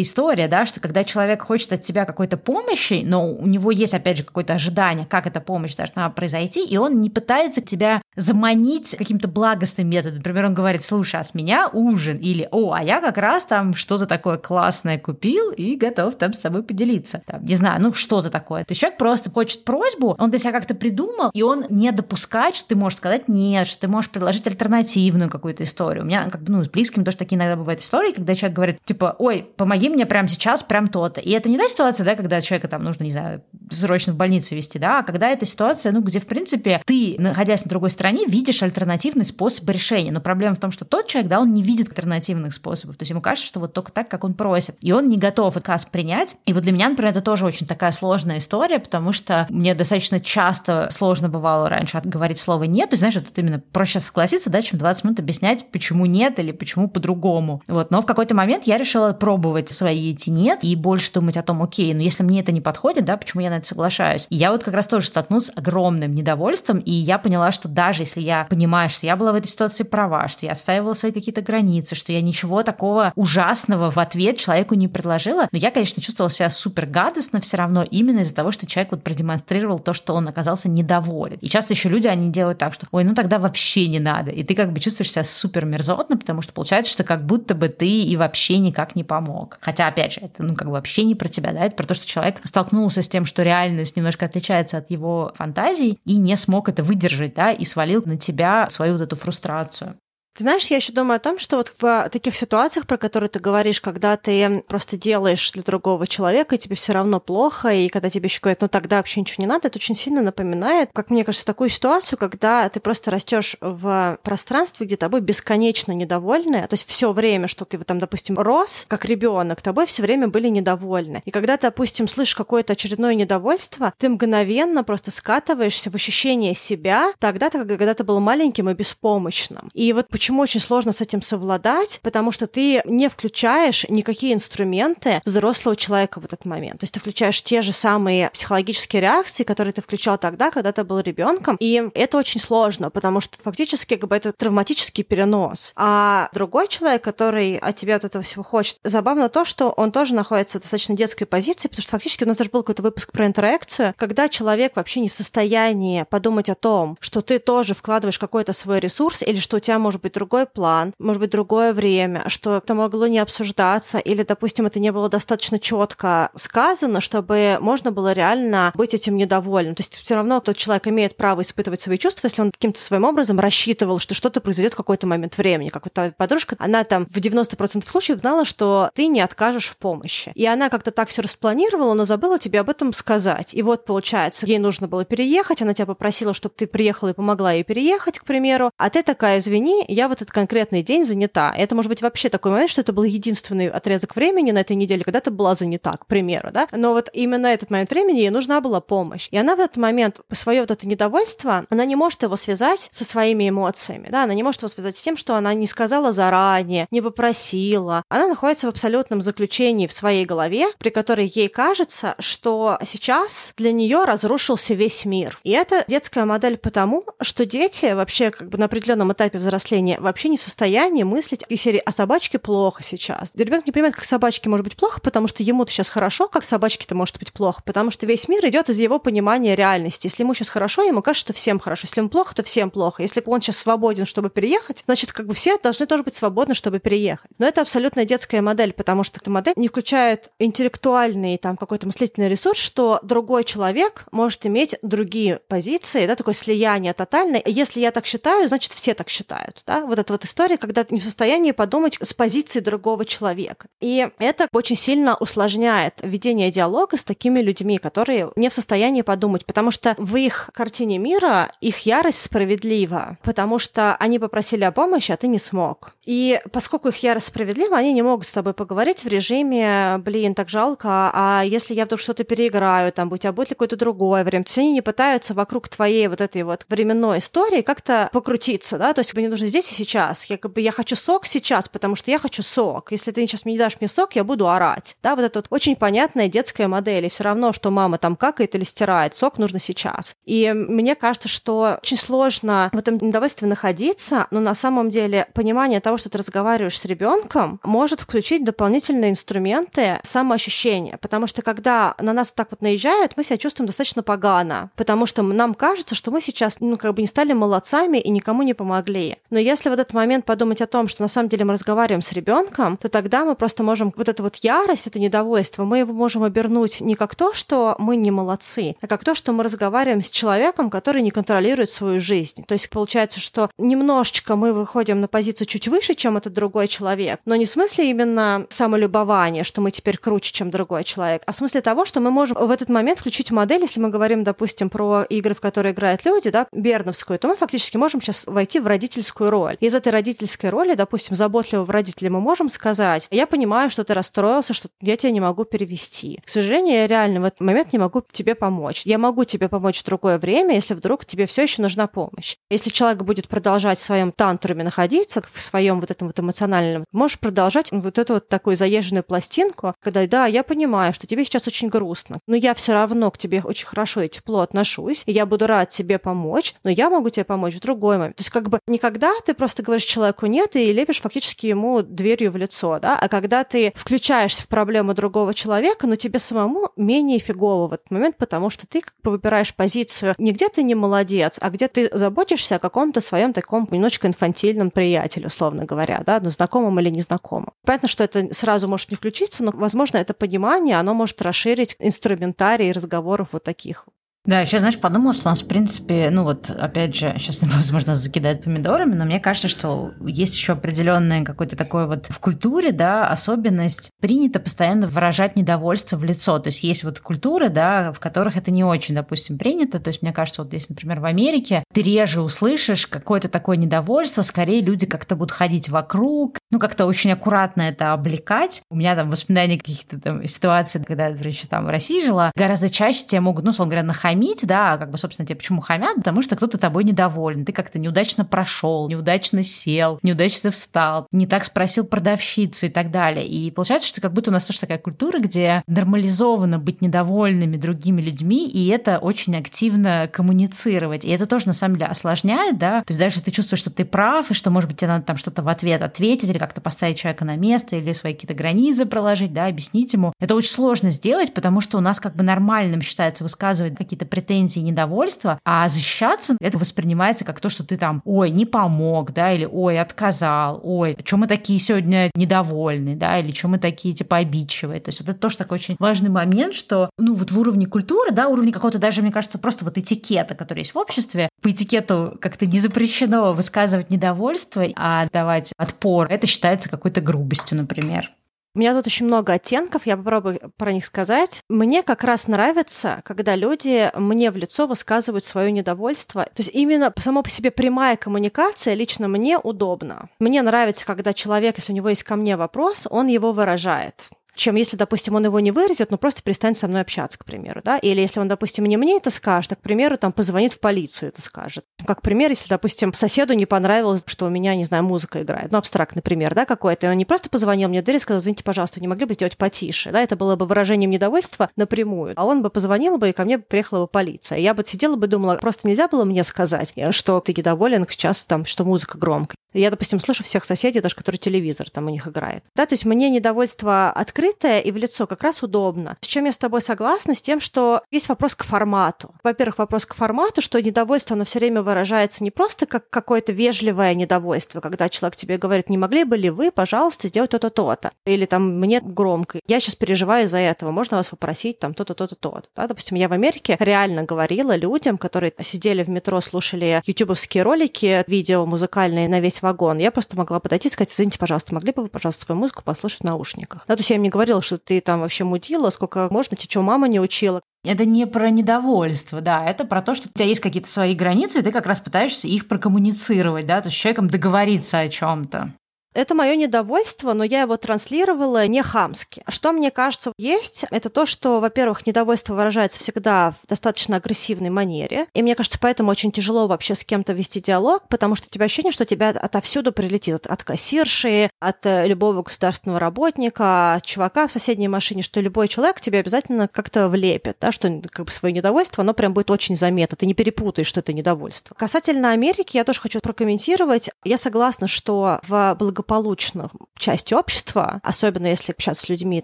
история, да, что когда человек хочет от тебя какой-то помощи, но у него есть, опять же, какое-то ожидание, как эта помощь должна произойти, и он не пытается тебя заманить каким-то благостным методом. Например, он говорит, слушай, а с меня ужин, или, о, а я как раз там что-то такое классное купил и готов там с тобой поделиться. Там, не знаю, ну что-то такое. То есть человек просто хочет просьбу, он для себя как-то придумал, и он не допускает, что ты можешь сказать нет, что ты можешь предложить альтернативную какую-то историю. У меня как бы, ну, с близкими тоже такие иногда бывают истории, когда человек говорит, говорит, типа, ой, помоги мне прямо сейчас, прям то-то. И это не та ситуация, да, когда человека там нужно, не знаю, срочно в больницу вести, да, а когда это ситуация, ну, где, в принципе, ты, находясь на другой стороне, видишь альтернативный способ решения. Но проблема в том, что тот человек, да, он не видит альтернативных способов. То есть ему кажется, что вот только так, как он просит. И он не готов отказ принять. И вот для меня, например, это тоже очень такая сложная история, потому что мне достаточно часто сложно бывало раньше отговорить слово «нет». То есть, знаешь, вот именно проще согласиться, да, чем 20 минут объяснять, почему нет или почему по-другому. Вот. Но в какой-то момент я решила пробовать свои эти нет и больше думать о том, окей, но если мне это не подходит, да, почему я на это соглашаюсь? И я вот как раз тоже столкнулась с огромным недовольством, и я поняла, что даже если я понимаю, что я была в этой ситуации права, что я отстаивала свои какие-то границы, что я ничего такого ужасного в ответ человеку не предложила, но я, конечно, чувствовала себя супер гадостно все равно именно из-за того, что человек вот продемонстрировал то, что он оказался недоволен. И часто еще люди, они делают так, что, ой, ну тогда вообще не надо. И ты как бы чувствуешь себя супер мерзотно, потому что получается, что как будто бы ты и вообще никак не помог. Хотя, опять же, это ну как бы вообще не про тебя, да, это про то, что человек столкнулся с тем, что реальность немножко отличается от его фантазий и не смог это выдержать, да, и свалил на тебя свою вот эту фрустрацию. Ты знаешь, я еще думаю о том, что вот в таких ситуациях, про которые ты говоришь, когда ты просто делаешь для другого человека, и тебе все равно плохо, и когда тебе еще говорят, ну тогда вообще ничего не надо, это очень сильно напоминает, как мне кажется, такую ситуацию, когда ты просто растешь в пространстве, где тобой бесконечно недовольны, то есть все время, что ты там, допустим, рос, как ребенок, тобой все время были недовольны. И когда ты, допустим, слышишь какое-то очередное недовольство, ты мгновенно просто скатываешься в ощущение себя тогда, когда ты был маленьким и беспомощным. И вот почему очень сложно с этим совладать, потому что ты не включаешь никакие инструменты взрослого человека в этот момент. То есть ты включаешь те же самые психологические реакции, которые ты включал тогда, когда ты был ребенком, и это очень сложно, потому что фактически как бы это травматический перенос. А другой человек, который от тебя от этого всего хочет, забавно то, что он тоже находится в достаточно детской позиции, потому что фактически у нас даже был какой-то выпуск про интеракцию, когда человек вообще не в состоянии подумать о том, что ты тоже вкладываешь какой-то свой ресурс или что у тебя может быть быть другой план, может быть другое время, что это могло не обсуждаться, или, допустим, это не было достаточно четко сказано, чтобы можно было реально быть этим недовольным. То есть все равно тот человек имеет право испытывать свои чувства, если он каким-то своим образом рассчитывал, что что-то произойдет в какой-то момент времени. Как вот та подружка, она там в 90% случаев знала, что ты не откажешь в помощи. И она как-то так все распланировала, но забыла тебе об этом сказать. И вот, получается, ей нужно было переехать, она тебя попросила, чтобы ты приехала и помогла ей переехать, к примеру, а ты такая, извини, я в этот конкретный день занята. Это может быть вообще такой момент, что это был единственный отрезок времени на этой неделе, когда ты была занята, к примеру, да. Но вот именно этот момент времени ей нужна была помощь. И она в этот момент свое вот это недовольство, она не может его связать со своими эмоциями, да, она не может его связать с тем, что она не сказала заранее, не попросила. Она находится в абсолютном заключении в своей голове, при которой ей кажется, что сейчас для нее разрушился весь мир. И это детская модель потому, что дети вообще как бы на определенном этапе взросления вообще не в состоянии мыслить из серии «а собачке плохо сейчас». Ребенок не понимает, как собачке может быть плохо, потому что ему-то сейчас хорошо, как собачке-то может быть плохо, потому что весь мир идет из его понимания реальности. Если ему сейчас хорошо, ему кажется, что всем хорошо. Если ему плохо, то всем плохо. Если он сейчас свободен, чтобы переехать, значит, как бы все должны тоже быть свободны, чтобы переехать. Но это абсолютно детская модель, потому что эта модель не включает интеллектуальный там какой-то мыслительный ресурс, что другой человек может иметь другие позиции, да, такое слияние тотальное. Если я так считаю, значит, все так считают, Вот эта вот история, когда ты не в состоянии подумать с позиции другого человека. И это очень сильно усложняет ведение диалога с такими людьми, которые не в состоянии подумать, потому что в их картине мира их ярость справедлива, потому что они попросили о помощи, а ты не смог. И поскольку их ярость справедлива, они не могут с тобой поговорить в режиме, блин, так жалко, а если я вдруг что-то переиграю, там, будь, а будет ли какое-то другое время. То есть они не пытаются вокруг твоей вот этой вот временной истории как-то покрутиться, да, то есть мне нужно здесь и сейчас. Я как бы я хочу сок сейчас, потому что я хочу сок. Если ты сейчас не дашь мне сок, я буду орать. Да, вот это вот очень понятная детская модель. И все равно, что мама там какает или стирает, сок нужно сейчас. И мне кажется, что очень сложно в этом недовольстве находиться, но на самом деле понимание того, что ты разговариваешь с ребенком, может включить дополнительные инструменты самоощущения. Потому что когда на нас так вот наезжают, мы себя чувствуем достаточно погано. Потому что нам кажется, что мы сейчас, ну, как бы не стали молодцами и никому не помогли. Но если в этот момент подумать о том, что на самом деле мы разговариваем с ребенком, то тогда мы просто можем вот эту вот ярость, это недовольство, мы его можем обернуть не как то, что мы не молодцы, а как то, что мы разговариваем с человеком, который не контролирует свою жизнь. То есть получается, что немножечко мы выходим на позицию чуть выше, чем этот другой человек, но не в смысле именно самолюбования, что мы теперь круче, чем другой человек, а в смысле того, что мы можем в этот момент включить модель, если мы говорим, допустим, про игры, в которые играют люди, да, берновскую, то мы фактически можем сейчас войти в родительскую роль. Из этой родительской роли, допустим, заботливого родителя мы можем сказать, я понимаю, что ты расстроился, что я тебя не могу перевести. К сожалению, я реально в этот момент не могу тебе помочь. Я могу тебе помочь в другое время, если вдруг тебе все еще нужна помощь. Если человек будет продолжать в своем тантруме находиться, в своем вот этом вот эмоциональном, можешь продолжать вот эту вот такую заезженную пластинку, когда да, я понимаю, что тебе сейчас очень грустно, но я все равно к тебе очень хорошо и тепло отношусь, и я буду рад тебе помочь, но я могу тебе помочь в другой момент. То есть как бы никогда ты просто говоришь человеку нет и лепишь фактически ему дверью в лицо, да, а когда ты включаешься в проблему другого человека, но тебе самому менее фигово в этот момент, потому что ты как бы выбираешь позицию не где ты не молодец, а где ты заботишься о каком-то своем таком немножечко инфантильном приятеле, условно говоря, да, ну, знакомым или незнакомым. Понятно, что это сразу может не включиться, но, возможно, это понимание, оно может расширить инструментарий разговоров вот таких. Да, сейчас, знаешь, подумала, что у нас, в принципе, ну вот, опять же, сейчас, возможно, закидают помидорами, но мне кажется, что есть еще определенная какой-то такой вот в культуре, да, особенность. Принято постоянно выражать недовольство в лицо. То есть есть вот культуры, да, в которых это не очень, допустим, принято. То есть мне кажется, вот здесь, например, в Америке ты реже услышишь какое-то такое недовольство, скорее люди как-то будут ходить вокруг, ну, как-то очень аккуратно это облекать. У меня там воспоминания каких-то там ситуаций, когда я, еще там в России жила, гораздо чаще тебе могут, ну, условно говоря, находить хамить, да, как бы, собственно, тебе почему хамят? Потому что кто-то тобой недоволен, ты как-то неудачно прошел, неудачно сел, неудачно встал, не так спросил продавщицу и так далее. И получается, что как будто у нас тоже такая культура, где нормализовано быть недовольными другими людьми, и это очень активно коммуницировать. И это тоже, на самом деле, осложняет, да, то есть даже ты чувствуешь, что ты прав, и что, может быть, тебе надо там что-то в ответ ответить, как-то поставить человека на место, или свои какие-то границы проложить, да, объяснить ему. Это очень сложно сделать, потому что у нас как бы нормальным считается высказывать какие-то претензии, недовольства, а защищаться это воспринимается как то, что ты там, ой, не помог, да, или ой, отказал, ой, что мы такие сегодня недовольны, да, или что мы такие типа обидчивые. То есть вот это тоже такой очень важный момент, что, ну, вот в уровне культуры, да, уровне какого-то даже, мне кажется, просто вот этикета, который есть в обществе, по этикету как-то не запрещено высказывать недовольство, а давать отпор. Это считается какой-то грубостью, например. У меня тут очень много оттенков, я попробую про них сказать. Мне как раз нравится, когда люди мне в лицо высказывают свое недовольство. То есть именно само по себе прямая коммуникация лично мне удобно. Мне нравится, когда человек, если у него есть ко мне вопрос, он его выражает чем если, допустим, он его не выразит, но просто перестанет со мной общаться, к примеру, да, или если он, допустим, не мне это скажет, а, к примеру, там, позвонит в полицию это скажет. Как пример, если, допустим, соседу не понравилось, что у меня, не знаю, музыка играет, ну, абстрактный пример, да, какой-то, и он не просто позвонил мне в дверь и сказал, извините, пожалуйста, не могли бы сделать потише, да, это было бы выражением недовольства напрямую, а он бы позвонил бы, и ко мне приехала бы полиция. Я бы сидела бы и думала, просто нельзя было мне сказать, что ты недоволен сейчас, там, что музыка громкая. Я, допустим, слышу всех соседей, даже которые телевизор там у них играет. Да, то есть мне недовольство открытое и в лицо как раз удобно. С чем я с тобой согласна, с тем, что есть вопрос к формату. Во-первых, вопрос к формату, что недовольство, оно все время выражается не просто как какое-то вежливое недовольство, когда человек тебе говорит, не могли бы ли вы, пожалуйста, сделать то-то, то-то. Или там, мне громко. Я сейчас переживаю из-за этого. Можно вас попросить там то-то, то-то, то-то. Да? Допустим, я в Америке реально говорила людям, которые сидели в метро, слушали ютубовские ролики, видео музыкальные на весь вагон. Я просто могла подойти и сказать, извините, пожалуйста, могли бы вы, пожалуйста, свою музыку послушать в наушниках? Да, то есть я им не говорила, что ты там вообще мудила, сколько можно, тебе что, мама не учила? Это не про недовольство, да, это про то, что у тебя есть какие-то свои границы, и ты как раз пытаешься их прокоммуницировать, да, то есть с человеком договориться о чем-то. Это мое недовольство, но я его транслировала не хамски. Что мне кажется есть, это то, что, во-первых, недовольство выражается всегда в достаточно агрессивной манере. И мне кажется, поэтому очень тяжело вообще с кем-то вести диалог, потому что у тебя ощущение, что тебя отовсюду прилетит. От кассирши, от э, любого государственного работника, от чувака в соседней машине, что любой человек тебе обязательно как-то влепит, да, что как бы свое недовольство, оно прям будет очень заметно. Ты не перепутаешь, что это недовольство. Касательно Америки, я тоже хочу прокомментировать. Я согласна, что в благо благополучную часть общества, особенно если общаться с людьми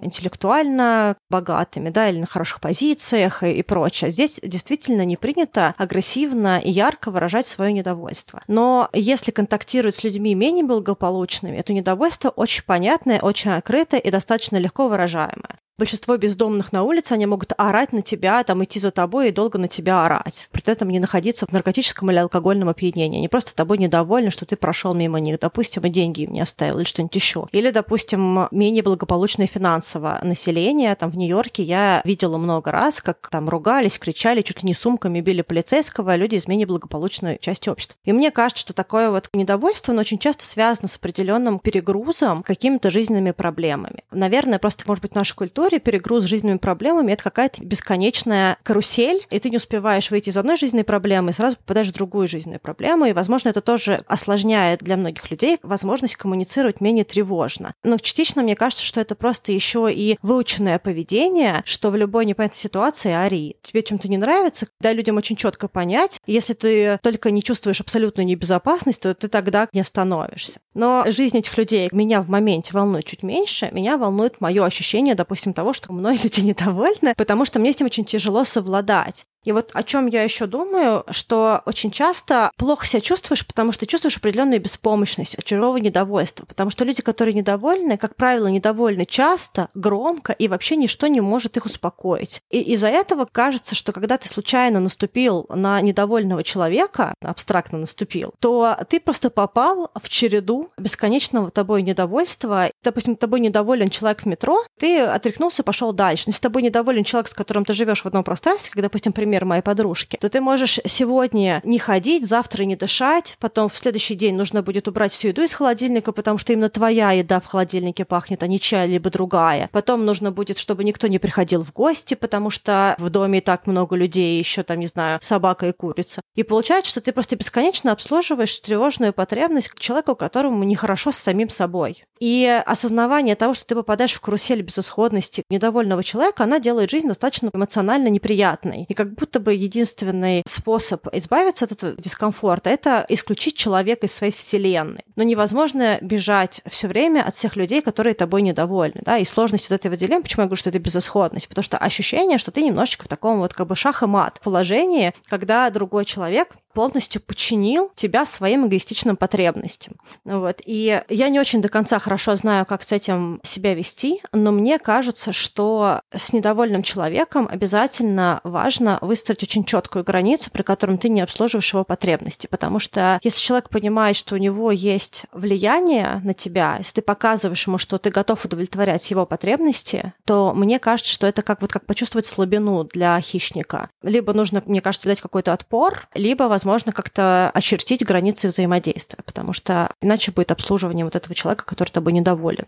интеллектуально богатыми, да, или на хороших позициях и, и прочее. Здесь действительно не принято агрессивно и ярко выражать свое недовольство. Но если контактировать с людьми менее благополучными, это недовольство очень понятное, очень открытое и достаточно легко выражаемое. Большинство бездомных на улице, они могут орать на тебя, там, идти за тобой и долго на тебя орать. При этом не находиться в наркотическом или алкогольном опьянении. Они просто тобой недовольны, что ты прошел мимо них, допустим, и деньги им не оставил, или что-нибудь еще. Или, допустим, менее благополучное финансово население. Там в Нью-Йорке я видела много раз, как там ругались, кричали, чуть ли не сумками били полицейского а люди из менее благополучной части общества. И мне кажется, что такое вот недовольство, оно очень часто связано с определенным перегрузом, какими-то жизненными проблемами. Наверное, просто, может быть, наша культура истории перегруз жизненными проблемами — это какая-то бесконечная карусель, и ты не успеваешь выйти из одной жизненной проблемы и сразу попадаешь в другую жизненную проблему, и, возможно, это тоже осложняет для многих людей возможность коммуницировать менее тревожно. Но частично мне кажется, что это просто еще и выученное поведение, что в любой непонятной ситуации ори. Тебе чем-то не нравится, дай людям очень четко понять. Если ты только не чувствуешь абсолютную небезопасность, то ты тогда не остановишься. Но жизнь этих людей меня в моменте волнует чуть меньше, меня волнует мое ощущение, допустим, того, что мной люди недовольны, потому что мне с ним очень тяжело совладать. И вот о чем я еще думаю, что очень часто плохо себя чувствуешь, потому что чувствуешь определенную беспомощность, очаровое недовольство. Потому что люди, которые недовольны, как правило, недовольны часто, громко, и вообще ничто не может их успокоить. И из-за этого кажется, что когда ты случайно наступил на недовольного человека, абстрактно наступил, то ты просто попал в череду бесконечного тобой недовольства. Допустим, тобой недоволен человек в метро, ты отряхнулся, пошел дальше. Но если тобой недоволен человек, с которым ты живешь в одном пространстве, как, допустим, пример пример моей подружки, то ты можешь сегодня не ходить, завтра не дышать, потом в следующий день нужно будет убрать всю еду из холодильника, потому что именно твоя еда в холодильнике пахнет, а не чья либо другая. Потом нужно будет, чтобы никто не приходил в гости, потому что в доме и так много людей, еще там, не знаю, собака и курица. И получается, что ты просто бесконечно обслуживаешь тревожную потребность к человеку, которому нехорошо с самим собой. И осознавание того, что ты попадаешь в карусель безысходности недовольного человека, она делает жизнь достаточно эмоционально неприятной. И как будто будто бы единственный способ избавиться от этого дискомфорта — это исключить человека из своей вселенной. Но невозможно бежать все время от всех людей, которые тобой недовольны. Да? И сложность вот этого дилеммы, почему я говорю, что это безысходность? Потому что ощущение, что ты немножечко в таком вот как бы шах и мат положении, когда другой человек полностью подчинил тебя своим эгоистичным потребностям. Вот. И я не очень до конца хорошо знаю, как с этим себя вести, но мне кажется, что с недовольным человеком обязательно важно выстроить очень четкую границу, при котором ты не обслуживаешь его потребности. Потому что если человек понимает, что у него есть влияние на тебя, если ты показываешь ему, что ты готов удовлетворять его потребности, то мне кажется, что это как вот как почувствовать слабину для хищника. Либо нужно, мне кажется, дать какой-то отпор, либо, возможно, возможно как-то очертить границы взаимодействия, потому что иначе будет обслуживание вот этого человека, который тобой недоволен.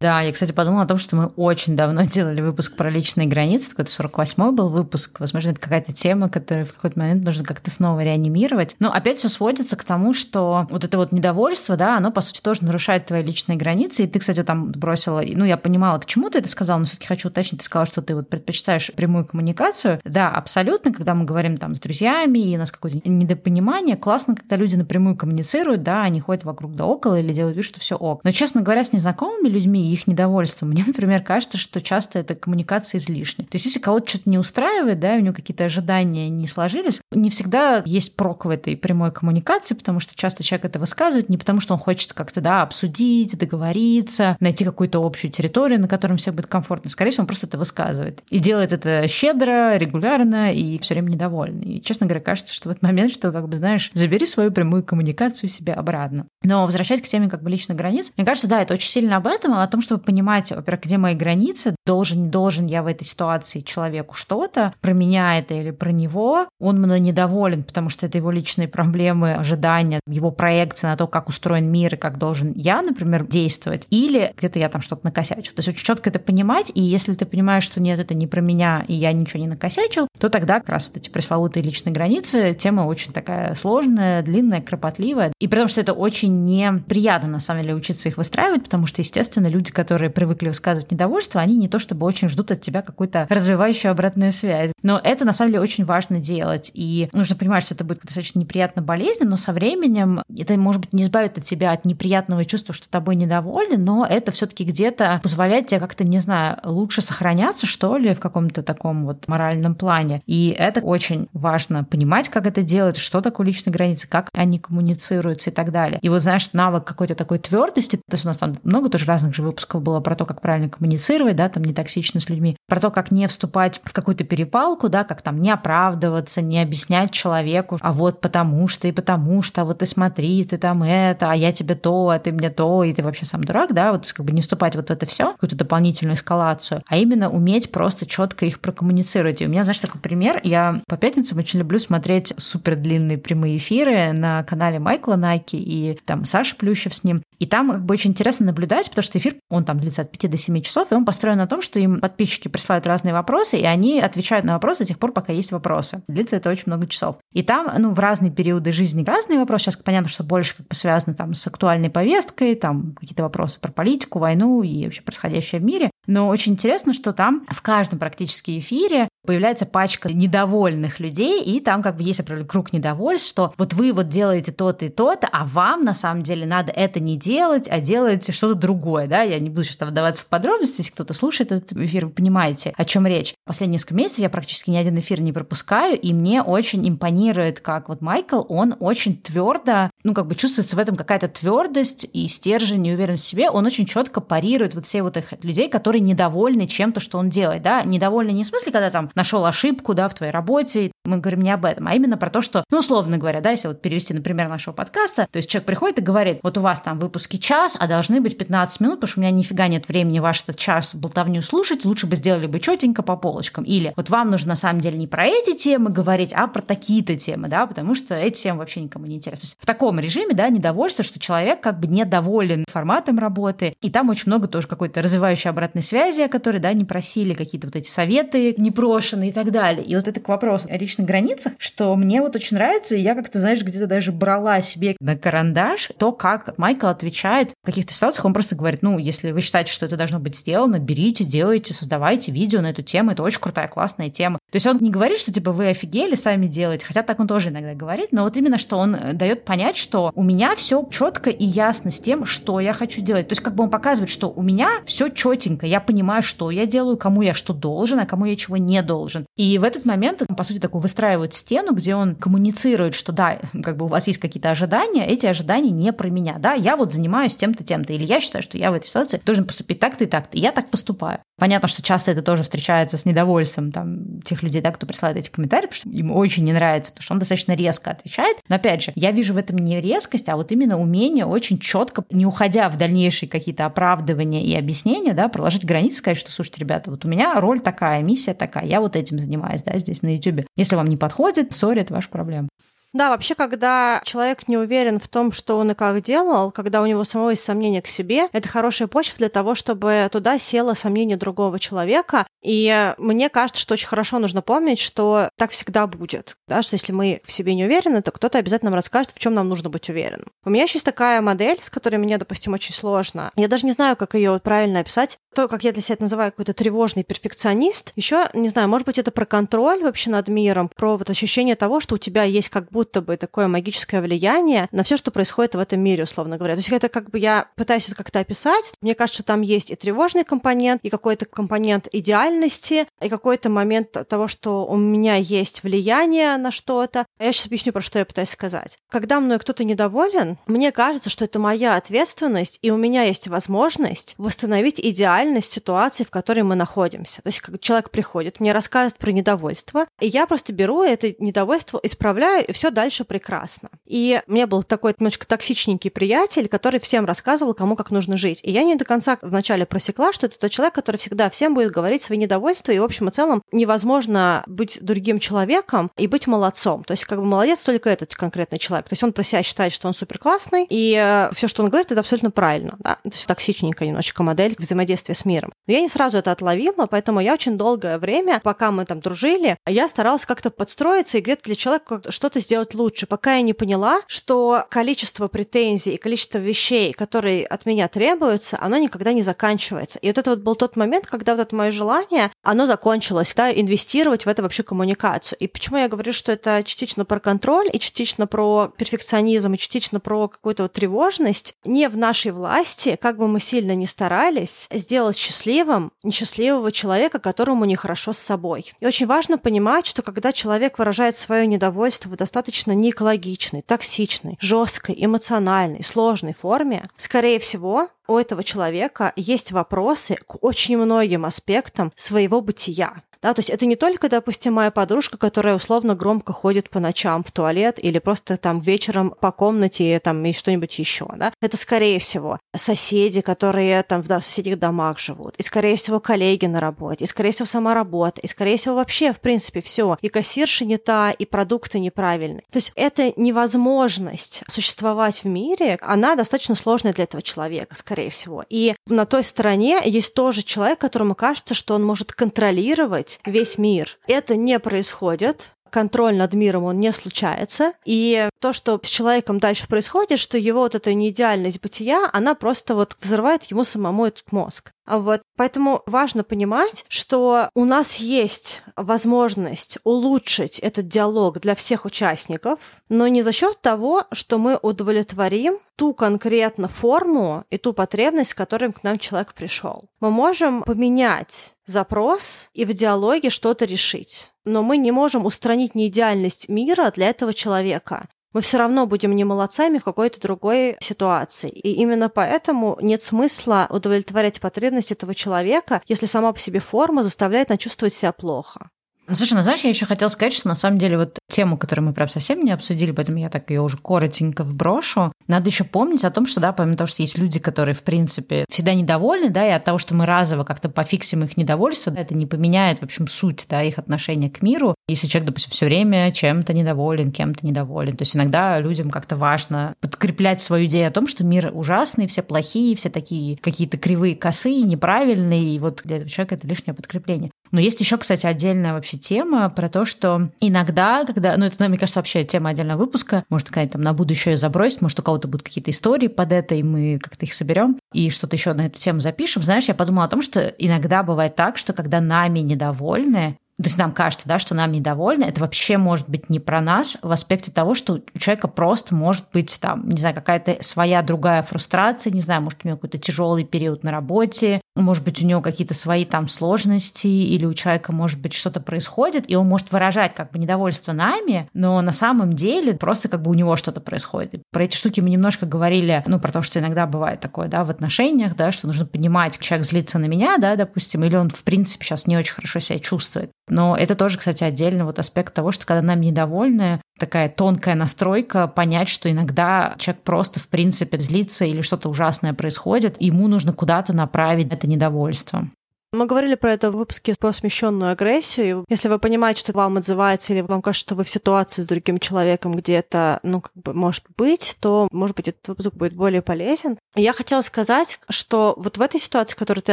Да, я, кстати, подумала о том, что мы очень давно делали выпуск про личные границы, какой-то 48-й был выпуск, возможно, это какая-то тема, которую в какой-то момент нужно как-то снова реанимировать. Но опять все сводится к тому, что вот это вот недовольство, да, оно, по сути, тоже нарушает твои личные границы, и ты, кстати, там бросила, ну, я понимала, к чему ты это сказала, но все таки хочу уточнить, ты сказала, что ты вот предпочитаешь прямую коммуникацию. Да, абсолютно, когда мы говорим там с друзьями, и у нас какое-то недопонимание, классно, когда люди напрямую коммуницируют, да, они ходят вокруг да около или делают вид, что все ок. Но, честно говоря, с незнакомыми людьми их недовольство. Мне, например, кажется, что часто эта коммуникация излишняя. То есть если кого-то что-то не устраивает, да, у него какие-то ожидания не сложились, не всегда есть прок в этой прямой коммуникации, потому что часто человек это высказывает не потому, что он хочет как-то, да, обсудить, договориться, найти какую-то общую территорию, на котором всем будет комфортно. Скорее всего, он просто это высказывает. И делает это щедро, регулярно и все время недоволен. И, честно говоря, кажется, что в этот момент, что, как бы, знаешь, забери свою прямую коммуникацию себе обратно. Но возвращаясь к теме как бы личных границ, мне кажется, да, это очень сильно об этом, о том, чтобы понимать, во-первых, где мои границы, должен, не должен я в этой ситуации человеку что-то, про меня это или про него, он мной недоволен, потому что это его личные проблемы, ожидания, его проекция на то, как устроен мир и как должен я, например, действовать, или где-то я там что-то накосячу. То есть очень четко это понимать, и если ты понимаешь, что нет, это не про меня, и я ничего не накосячил, то тогда как раз вот эти пресловутые личные границы, тема очень такая сложная, длинная, кропотливая, и при том, что это очень неприятно, на самом деле, учиться их выстраивать, потому что, естественно, люди, которые привыкли высказывать недовольство, они не то чтобы очень ждут от тебя какую-то развивающую обратную связь. Но это на самом деле очень важно делать. И нужно понимать, что это будет достаточно неприятно болезненно, но со временем это, может быть, не избавит от тебя от неприятного чувства, что тобой недовольны, но это все-таки где-то позволяет тебе как-то, не знаю, лучше сохраняться, что ли, в каком-то таком вот моральном плане. И это очень важно понимать, как это делать, что такое личные границы, как они коммуницируются и так далее. И вот, знаешь, навык какой-то такой твердости, то есть у нас там много тоже разных же выпусков было про то, как правильно коммуницировать, да, там не токсично с людьми, про то, как не вступать в какую-то перепалку, да, как там не оправдываться, не объяснять человеку, а вот потому что и потому что, а вот ты смотри, ты там это, а я тебе то, а ты мне то, и ты вообще сам дурак, да, вот как бы не вступать вот в это все, какую-то дополнительную эскалацию, а именно уметь просто четко их прокоммуницировать. И у меня, знаешь, такой пример, я по пятницам очень люблю смотреть супер длинные прямые эфиры на канале Майкла Найки и там Саша Плющев с ним, и там как бы очень интересно наблюдать, потому что эфир, он там длится от 5 до 7 часов, и он построен на том, что им подписчики присылают разные вопросы, и они отвечают на вопросы до тех пор, пока есть вопросы. Длится это очень много часов. И там, ну, в разные периоды жизни разные вопросы. Сейчас понятно, что больше как бы связаны там с актуальной повесткой, там какие-то вопросы про политику, войну и вообще происходящее в мире. Но очень интересно, что там в каждом практически эфире появляется пачка недовольных людей, и там как бы есть определенный круг недовольств, что вот вы вот делаете то-то и то-то, а вам на самом деле надо это не делать, а делать что-то другое, да, я не буду сейчас вдаваться в подробности, если кто-то слушает этот эфир, вы понимаете, о чем речь. Последние несколько месяцев я практически ни один эфир не пропускаю, и мне очень импонирует, как вот Майкл, он очень твердо, ну как бы чувствуется в этом какая-то твердость и стержень, и уверенность в себе, он очень четко парирует вот все вот этих людей, которые недовольны чем-то, что он делает, да, недовольны не в смысле, когда там нашел ошибку, да, в твоей работе. Мы говорим не об этом, а именно про то, что, ну, условно говоря, да, если вот перевести, например, нашего подкаста, то есть человек приходит и говорит, вот у вас там выпуски час, а должны быть 15 минут, потому что у меня нифига нет времени ваш этот час болтовню слушать, лучше бы сделали бы четенько по полочкам. Или вот вам нужно на самом деле не про эти темы говорить, а про такие-то темы, да, потому что эти темы вообще никому не интересны. То есть в таком режиме, да, недовольство, что человек как бы недоволен форматом работы, и там очень много тоже какой-то развивающей обратной связи, о которой, да, не просили, какие-то вот эти советы непрошенные и так далее. И вот это к вопросу о личных границах, что мне вот очень нравится, и я как-то, знаешь, где-то даже брала себе на карандаш то, как Майкл отвечает в каких-то ситуациях. Он просто говорит, ну, если вы считаете, что это должно быть сделано, берите, делайте, создавайте видео на эту тему. Это очень крутая, классная тема. То есть он не говорит, что типа вы офигели, сами делаете, хотя так он тоже иногда говорит, но вот именно, что он дает понять, что у меня все четко и ясно с тем, что я хочу делать. То есть как бы он показывает, что у меня все четенько, я понимаю, что я делаю, кому я что должен, а кому я чего не должен. И в этот момент он, по сути, такой выстраивает стену, где он коммуницирует, что да, как бы у вас есть какие-то ожидания, эти ожидания не про меня, да, я вот занимаюсь тем-то, тем-то, или я считаю, что я в этой ситуации должен поступить так-то и так-то, и я так поступаю. Понятно, что часто это тоже встречается с недовольством там, тех людей, да, кто присылает эти комментарии, потому что им очень не нравится, потому что он достаточно резко отвечает. Но опять же, я вижу в этом не резкость, а вот именно умение очень четко, не уходя в дальнейшие какие-то оправдывания и объяснения, да, проложить границы, сказать, что, слушайте, ребята, вот у меня роль такая, миссия такая, я вот этим занимаюсь, да, здесь на YouTube. Если вам не подходит, сори, это ваша проблема. Да, вообще, когда человек не уверен в том, что он и как делал, когда у него самого есть сомнение к себе, это хорошая почва для того, чтобы туда село сомнение другого человека. И мне кажется, что очень хорошо нужно помнить, что так всегда будет. Да, что если мы в себе не уверены, то кто-то обязательно нам расскажет, в чем нам нужно быть уверенным. У меня еще есть такая модель, с которой мне, допустим, очень сложно. Я даже не знаю, как ее правильно описать. То, как я для себя это называю, какой-то тревожный перфекционист. Еще, не знаю, может быть, это про контроль вообще над миром, про вот ощущение того, что у тебя есть как будто бы такое магическое влияние на все, что происходит в этом мире, условно говоря. То есть это как бы я пытаюсь это как-то описать. Мне кажется, что там есть и тревожный компонент, и какой-то компонент идеальности, и какой-то момент того, что у меня есть влияние на что-то. А я сейчас объясню, про что я пытаюсь сказать. Когда мной кто-то недоволен, мне кажется, что это моя ответственность, и у меня есть возможность восстановить идеальность ситуации, в которой мы находимся. То есть как человек приходит, мне рассказывает про недовольство, и я просто беру это недовольство, исправляю, и все дальше прекрасно. И меня был такой немножко токсичненький приятель, который всем рассказывал, кому как нужно жить. И я не до конца вначале просекла, что это тот человек, который всегда всем будет говорить свои недовольства, и в общем и целом невозможно быть другим человеком и быть молодцом. То есть как бы молодец только этот конкретный человек. То есть он про себя считает, что он супер классный, и э, все, что он говорит, это абсолютно правильно. Да? То есть токсичненькая немножечко модель взаимодействия с миром. Но я не сразу это отловила, поэтому я очень долгое время, пока мы там дружили, я старалась как-то подстроиться и где-то для человека что-то сделать лучше, пока я не поняла, что количество претензий и количество вещей, которые от меня требуются, оно никогда не заканчивается. И вот это вот был тот момент, когда вот это мое желание, оно закончилось, да, инвестировать в это вообще коммуникацию. И почему я говорю, что это частично про контроль и частично про перфекционизм и частично про какую-то вот тревожность, не в нашей власти, как бы мы сильно ни старались, сделать счастливым несчастливого человека, которому нехорошо с собой. И очень важно понимать, что когда человек выражает свое недовольство в достаточно неэкологичной, токсичной, жесткой, эмоциональной, сложной форме, скорее всего, у этого человека есть вопросы к очень многим аспектам своего бытия. Да, то есть это не только, допустим, моя подружка, которая условно громко ходит по ночам в туалет или просто там вечером по комнате там и что-нибудь еще, да. Это скорее всего соседи, которые там в соседних домах живут, и скорее всего коллеги на работе, и скорее всего сама работа, и скорее всего вообще в принципе все. И кассирша не та, и продукты неправильные. То есть это невозможность существовать в мире, она достаточно сложная для этого человека, скорее всего. И на той стороне есть тоже человек, которому кажется, что он может контролировать весь мир. Это не происходит контроль над миром, он не случается. И то, что с человеком дальше происходит, что его вот эта неидеальность бытия, она просто вот взрывает ему самому этот мозг. А вот поэтому важно понимать, что у нас есть возможность улучшить этот диалог для всех участников, но не за счет того, что мы удовлетворим ту конкретно форму и ту потребность, с которой к нам человек пришел. Мы можем поменять запрос и в диалоге что-то решить. Но мы не можем устранить неидеальность мира для этого человека мы все равно будем не молодцами в какой-то другой ситуации. И именно поэтому нет смысла удовлетворять потребность этого человека, если сама по себе форма заставляет нас чувствовать себя плохо. Слушай, ну знаешь, я еще хотела сказать, что на самом деле вот тему, которую мы прям совсем не обсудили, поэтому я так ее уже коротенько вброшу. Надо еще помнить о том, что, да, помимо того, что есть люди, которые, в принципе, всегда недовольны, да, и от того, что мы разово как-то пофиксим их недовольство, это не поменяет, в общем, суть, да, их отношения к миру. Если человек, допустим, все время чем-то недоволен, кем-то недоволен. То есть иногда людям как-то важно подкреплять свою идею о том, что мир ужасный, все плохие, все такие какие-то кривые, косые, неправильные, и вот для этого человека это лишнее подкрепление. Но есть еще, кстати, отдельная вообще тема про то, что иногда, когда, ну это, мне кажется, вообще тема отдельного выпуска, может, сказать, там на будущее забросить, может, у кого-то будут какие-то истории под это, и мы как-то их соберем и что-то еще на эту тему запишем. Знаешь, я подумала о том, что иногда бывает так, что когда нами недовольны, То есть нам кажется, да, что нам недовольны. Это вообще может быть не про нас в аспекте того, что у человека просто может быть там, не знаю, какая-то своя другая фрустрация, не знаю, может, у него какой-то тяжелый период на работе, может быть, у него какие-то свои там сложности, или у человека, может быть, что-то происходит, и он может выражать как бы недовольство нами, но на самом деле просто как бы у него что-то происходит. Про эти штуки мы немножко говорили, ну, про то, что иногда бывает такое, да, в отношениях, да, что нужно понимать, человек злится на меня, да, допустим, или он, в принципе, сейчас не очень хорошо себя чувствует. Но это тоже, кстати, отдельный вот аспект того, что когда нам недовольны, такая тонкая настройка понять, что иногда человек просто, в принципе, злится или что-то ужасное происходит, ему нужно куда-то направить это недовольство. Мы говорили про это в выпуске про смещенную агрессию. Если вы понимаете, что вам отзывается, или вам кажется, что вы в ситуации с другим человеком, где это, ну, как бы может быть, то, может быть, этот выпуск будет более полезен. Я хотела сказать, что вот в этой ситуации, которую ты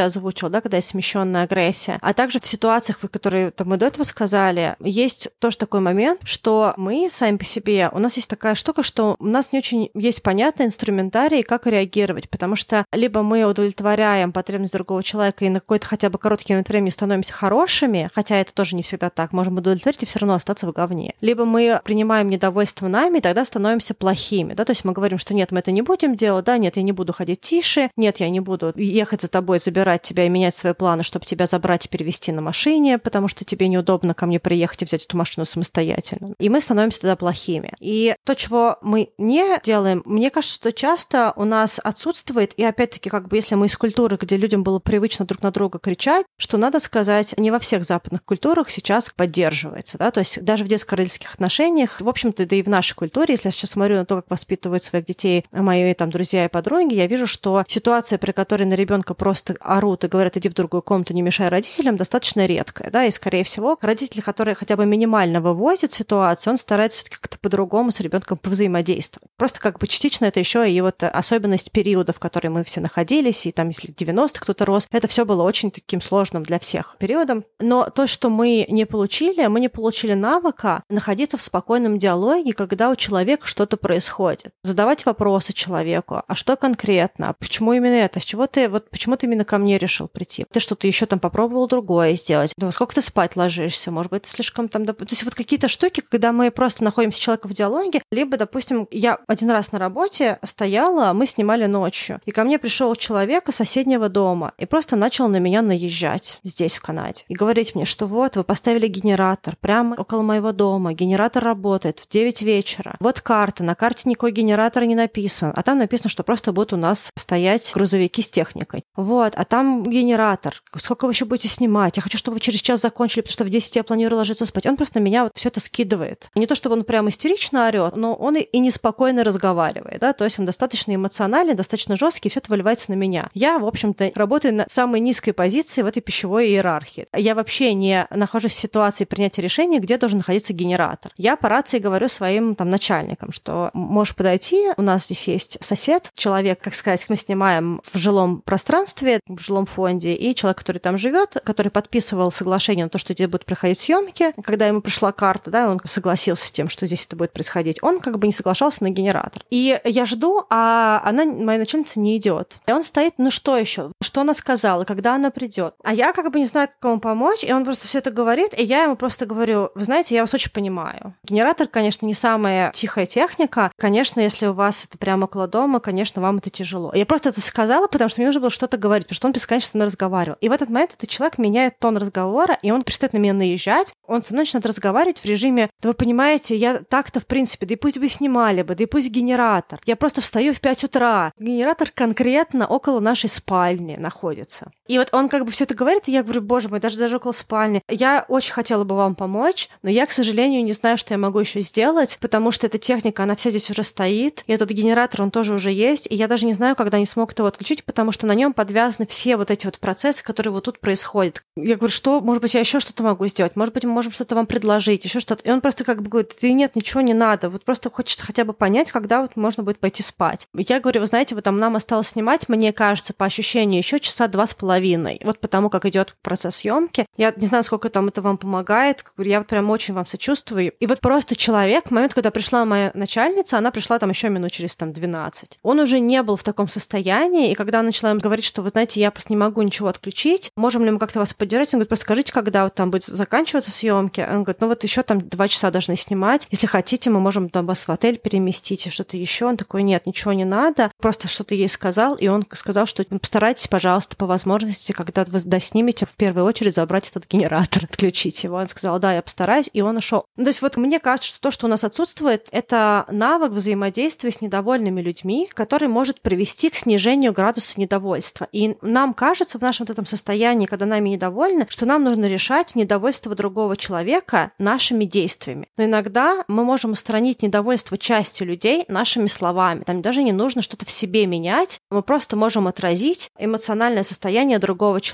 озвучил, да, когда есть смещенная агрессия, а также в ситуациях, которые там, мы до этого сказали, есть тоже такой момент, что мы сами по себе, у нас есть такая штука, что у нас не очень есть понятный инструментарий, как реагировать, потому что либо мы удовлетворяем потребность другого человека и на какой-то хотя хотя бы короткий момент времени становимся хорошими, хотя это тоже не всегда так, можем удовлетворить и все равно остаться в говне. Либо мы принимаем недовольство нами, и тогда становимся плохими, да, то есть мы говорим, что нет, мы это не будем делать, да, нет, я не буду ходить тише, нет, я не буду ехать за тобой, забирать тебя и менять свои планы, чтобы тебя забрать и перевести на машине, потому что тебе неудобно ко мне приехать и взять эту машину самостоятельно. И мы становимся тогда плохими. И то, чего мы не делаем, мне кажется, что часто у нас отсутствует, и опять-таки, как бы если мы из культуры, где людям было привычно друг на друга кричать, замечать, что, надо сказать, не во всех западных культурах сейчас поддерживается. Да? То есть даже в детско-родительских отношениях, в общем-то, да и в нашей культуре, если я сейчас смотрю на то, как воспитывают своих детей мои там друзья и подруги, я вижу, что ситуация, при которой на ребенка просто орут и говорят, иди в другую комнату, не мешай родителям, достаточно редкая. Да? И, скорее всего, родители, которые хотя бы минимально вывозят ситуацию, он старается все-таки как-то по-другому с ребенком повзаимодействовать. Просто как бы частично это еще и вот особенность периода, в который мы все находились, и там, если 90 кто-то рос, это все было очень таким сложным для всех периодом. Но то, что мы не получили, мы не получили навыка находиться в спокойном диалоге, когда у человека что-то происходит. Задавать вопросы человеку, а что конкретно, почему именно это, с чего ты, вот почему ты именно ко мне решил прийти? Ты что-то еще там попробовал другое сделать? Ну, сколько ты спать ложишься? Может быть, ты слишком там... То есть вот какие-то штуки, когда мы просто находимся с человеком в диалоге, либо, допустим, я один раз на работе стояла, мы снимали ночью, и ко мне пришел человек из соседнего дома и просто начал на меня наезжать здесь, в Канаде, и говорить мне, что вот, вы поставили генератор прямо около моего дома, генератор работает в 9 вечера, вот карта, на карте никакой генератор не написан, а там написано, что просто будут у нас стоять грузовики с техникой. Вот, а там генератор, сколько вы еще будете снимать? Я хочу, чтобы вы через час закончили, потому что в 10 я планирую ложиться спать. Он просто на меня вот все это скидывает. Не то, чтобы он прям истерично орет, но он и, и неспокойно разговаривает, да, то есть он достаточно эмоциональный, достаточно жесткий, все это выливается на меня. Я, в общем-то, работаю на самой низкой позиции, позиции в этой пищевой иерархии. Я вообще не нахожусь в ситуации принятия решения, где должен находиться генератор. Я по рации говорю своим там начальникам, что можешь подойти, у нас здесь есть сосед, человек, как сказать, мы снимаем в жилом пространстве, в жилом фонде, и человек, который там живет, который подписывал соглашение на то, что здесь будут проходить съемки, когда ему пришла карта, да, он согласился с тем, что здесь это будет происходить, он как бы не соглашался на генератор. И я жду, а она, моя начальница, не идет. И он стоит, ну что еще? Что она сказала? Когда она придет? Идет. А я как бы не знаю, как ему помочь, и он просто все это говорит, и я ему просто говорю, вы знаете, я вас очень понимаю. Генератор, конечно, не самая тихая техника. Конечно, если у вас это прямо около дома, конечно, вам это тяжело. Я просто это сказала, потому что мне нужно было что-то говорить, потому что он бесконечно со мной разговаривал. И в этот момент этот человек меняет тон разговора, и он перестает на меня наезжать, он со мной начинает разговаривать в режиме, да вы понимаете, я так-то в принципе, да и пусть бы снимали бы, да и пусть генератор. Я просто встаю в 5 утра. Генератор конкретно около нашей спальни находится. И вот он как бы все это говорит, и я говорю, боже мой, даже даже около спальни. Я очень хотела бы вам помочь, но я, к сожалению, не знаю, что я могу еще сделать, потому что эта техника, она вся здесь уже стоит, и этот генератор, он тоже уже есть, и я даже не знаю, когда они смогут его отключить, потому что на нем подвязаны все вот эти вот процессы, которые вот тут происходят. Я говорю, что, может быть, я еще что-то могу сделать, может быть, мы можем что-то вам предложить, еще что-то. И он просто как бы говорит, ты нет, ничего не надо, вот просто хочется хотя бы понять, когда вот можно будет пойти спать. Я говорю, вы знаете, вот там нам осталось снимать, мне кажется, по ощущению, еще часа два с половиной. Вот потому как идет процесс съемки. Я не знаю, сколько там это вам помогает. Я вот прям очень вам сочувствую. И вот просто человек, в момент, когда пришла моя начальница, она пришла там еще минут через там 12. Он уже не был в таком состоянии, и когда она начала им говорить, что, вы знаете, я просто не могу ничего отключить, можем ли мы как-то вас поддержать? Он говорит, просто скажите, когда вот там будет заканчиваться съемки. Он говорит, ну вот еще там два часа должны снимать. Если хотите, мы можем там вас в отель переместить и что-то еще. Он такой, нет, ничего не надо. Просто что-то ей сказал, и он сказал, что постарайтесь, пожалуйста, по возможности, когда вы доснимете, в первую очередь забрать этот генератор, отключить его. Он сказал, да, я постараюсь, и он ушел. Ну, то есть вот мне кажется, что то, что у нас отсутствует, это навык взаимодействия с недовольными людьми, который может привести к снижению градуса недовольства. И нам кажется в нашем вот этом состоянии, когда нами недовольны, что нам нужно решать недовольство другого человека нашими действиями. Но иногда мы можем устранить недовольство части людей нашими словами. Там даже не нужно что-то в себе менять. Мы просто можем отразить эмоциональное состояние другого человека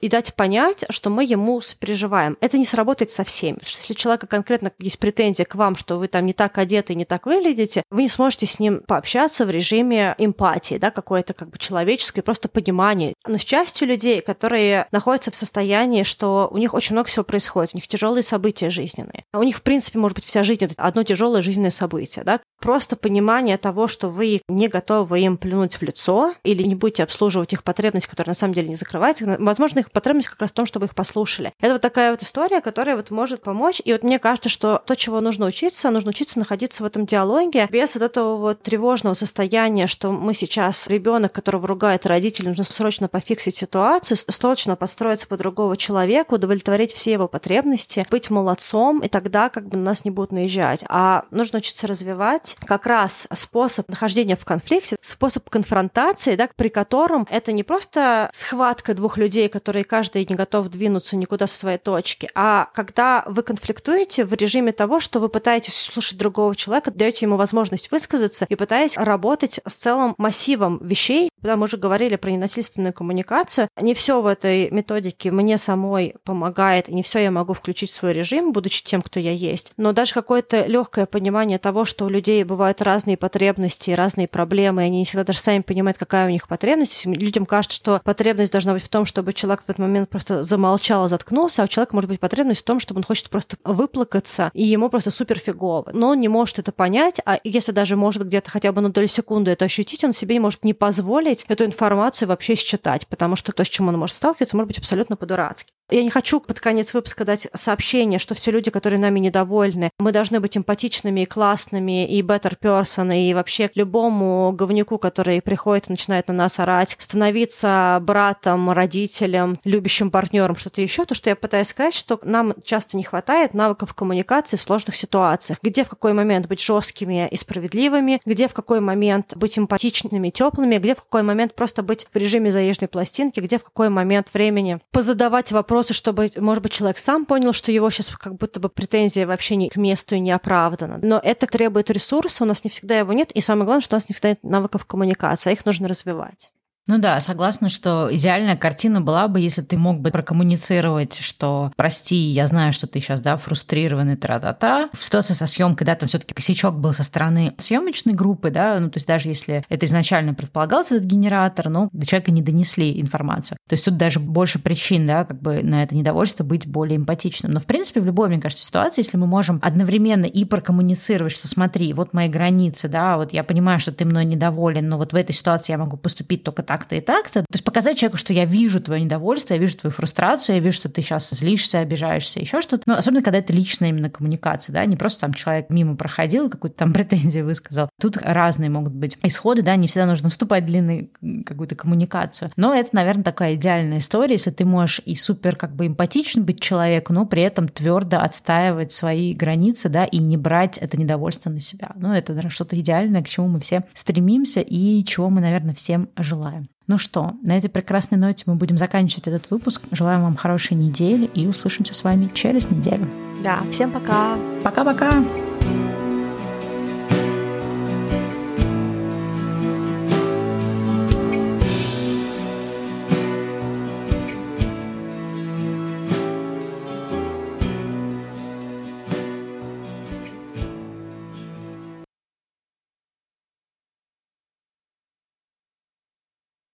и дать понять, что мы ему сопереживаем. Это не сработает со всеми. Что если человека конкретно есть претензия к вам, что вы там не так одеты, не так выглядите, вы не сможете с ним пообщаться в режиме эмпатии, да, какое-то как бы человеческое просто понимание. Но с частью людей, которые находятся в состоянии, что у них очень много всего происходит, у них тяжелые события жизненные. У них, в принципе, может быть, вся жизнь одно тяжелое жизненное событие, да. Просто понимание того, что вы не готовы им плюнуть в лицо или не будете обслуживать их потребность, которая на самом деле не закрывается. Возможно, их потребность как раз в том, чтобы их послушали. Это вот такая вот история, которая вот может помочь. И вот мне кажется, что то, чего нужно учиться, нужно учиться находиться в этом диалоге без вот этого вот тревожного состояния, что мы сейчас ребенок, которого ругает родитель, нужно срочно пофиксить ситуацию, срочно построиться по другого человека, удовлетворить все его потребности, быть молодцом, и тогда как бы на нас не будут наезжать. А нужно учиться развивать как раз способ нахождения в конфликте, способ конфронтации, да, при котором это не просто схватка двух людей, которые каждый не готов двинуться никуда со своей точки, а когда вы конфликтуете в режиме того, что вы пытаетесь слушать другого человека, даете ему возможность высказаться и пытаясь работать с целым массивом вещей, когда мы уже говорили про ненасильственную коммуникацию, не все в этой методике мне самой помогает, не все я могу включить в свой режим, будучи тем, кто я есть, но даже какое-то легкое понимание того, что у людей бывают разные потребности, разные проблемы, и они не всегда даже сами понимают, какая у них потребность. Людям кажется, что потребность должна быть в том, чтобы человек в этот момент просто замолчал, заткнулся, а у человека может быть потребность в том, чтобы он хочет просто выплакаться, и ему просто супер фигово. Но он не может это понять, а если даже может где-то хотя бы на долю секунды это ощутить, он себе может не позволить эту информацию вообще считать, потому что то, с чем он может сталкиваться, может быть абсолютно по-дурацки. Я не хочу под конец выпуска дать сообщение, что все люди, которые нами недовольны, мы должны быть эмпатичными и классными, и better person, и вообще любому говнюку, который приходит и начинает на нас орать, становиться братом, родителем, любящим партнером, что-то еще, то, что я пытаюсь сказать, что нам часто не хватает навыков коммуникации в сложных ситуациях. Где в какой момент быть жесткими и справедливыми, где в какой момент быть эмпатичными, теплыми, где в какой момент просто быть в режиме заезженной пластинки, где в какой момент времени позадавать вопросы вопросы, чтобы, может быть, человек сам понял, что его сейчас как будто бы претензия вообще не к месту и не оправдана. Но это требует ресурса, у нас не всегда его нет, и самое главное, что у нас не всегда нет навыков коммуникации, а их нужно развивать. Ну да, согласна, что идеальная картина была бы, если ты мог бы прокоммуницировать, что прости, я знаю, что ты сейчас, да, фрустрированный, тра-та-та. В ситуации со съемкой, да, там все-таки косячок был со стороны съемочной группы, да, ну то есть даже если это изначально предполагался этот генератор, но до человека не донесли информацию. То есть тут даже больше причин, да, как бы на это недовольство быть более эмпатичным. Но в принципе в любой, мне кажется, ситуации, если мы можем одновременно и прокоммуницировать, что смотри, вот мои границы, да, вот я понимаю, что ты мной недоволен, но вот в этой ситуации я могу поступить только так, так-то и так-то. То есть показать человеку, что я вижу твое недовольство, я вижу твою фрустрацию, я вижу, что ты сейчас злишься, обижаешься, еще что-то. Но особенно, когда это личная именно коммуникация, да, не просто там человек мимо проходил, какую-то там претензию высказал. Тут разные могут быть исходы, да, не всегда нужно вступать в длинную какую-то коммуникацию. Но это, наверное, такая идеальная история, если ты можешь и супер как бы эмпатичен быть человеку, но при этом твердо отстаивать свои границы, да, и не брать это недовольство на себя. Ну, это наверное, что-то идеальное, к чему мы все стремимся и чего мы, наверное, всем желаем. Ну что, на этой прекрасной ноте мы будем заканчивать этот выпуск. Желаем вам хорошей недели и услышимся с вами через неделю. Да, всем пока. Пока-пока.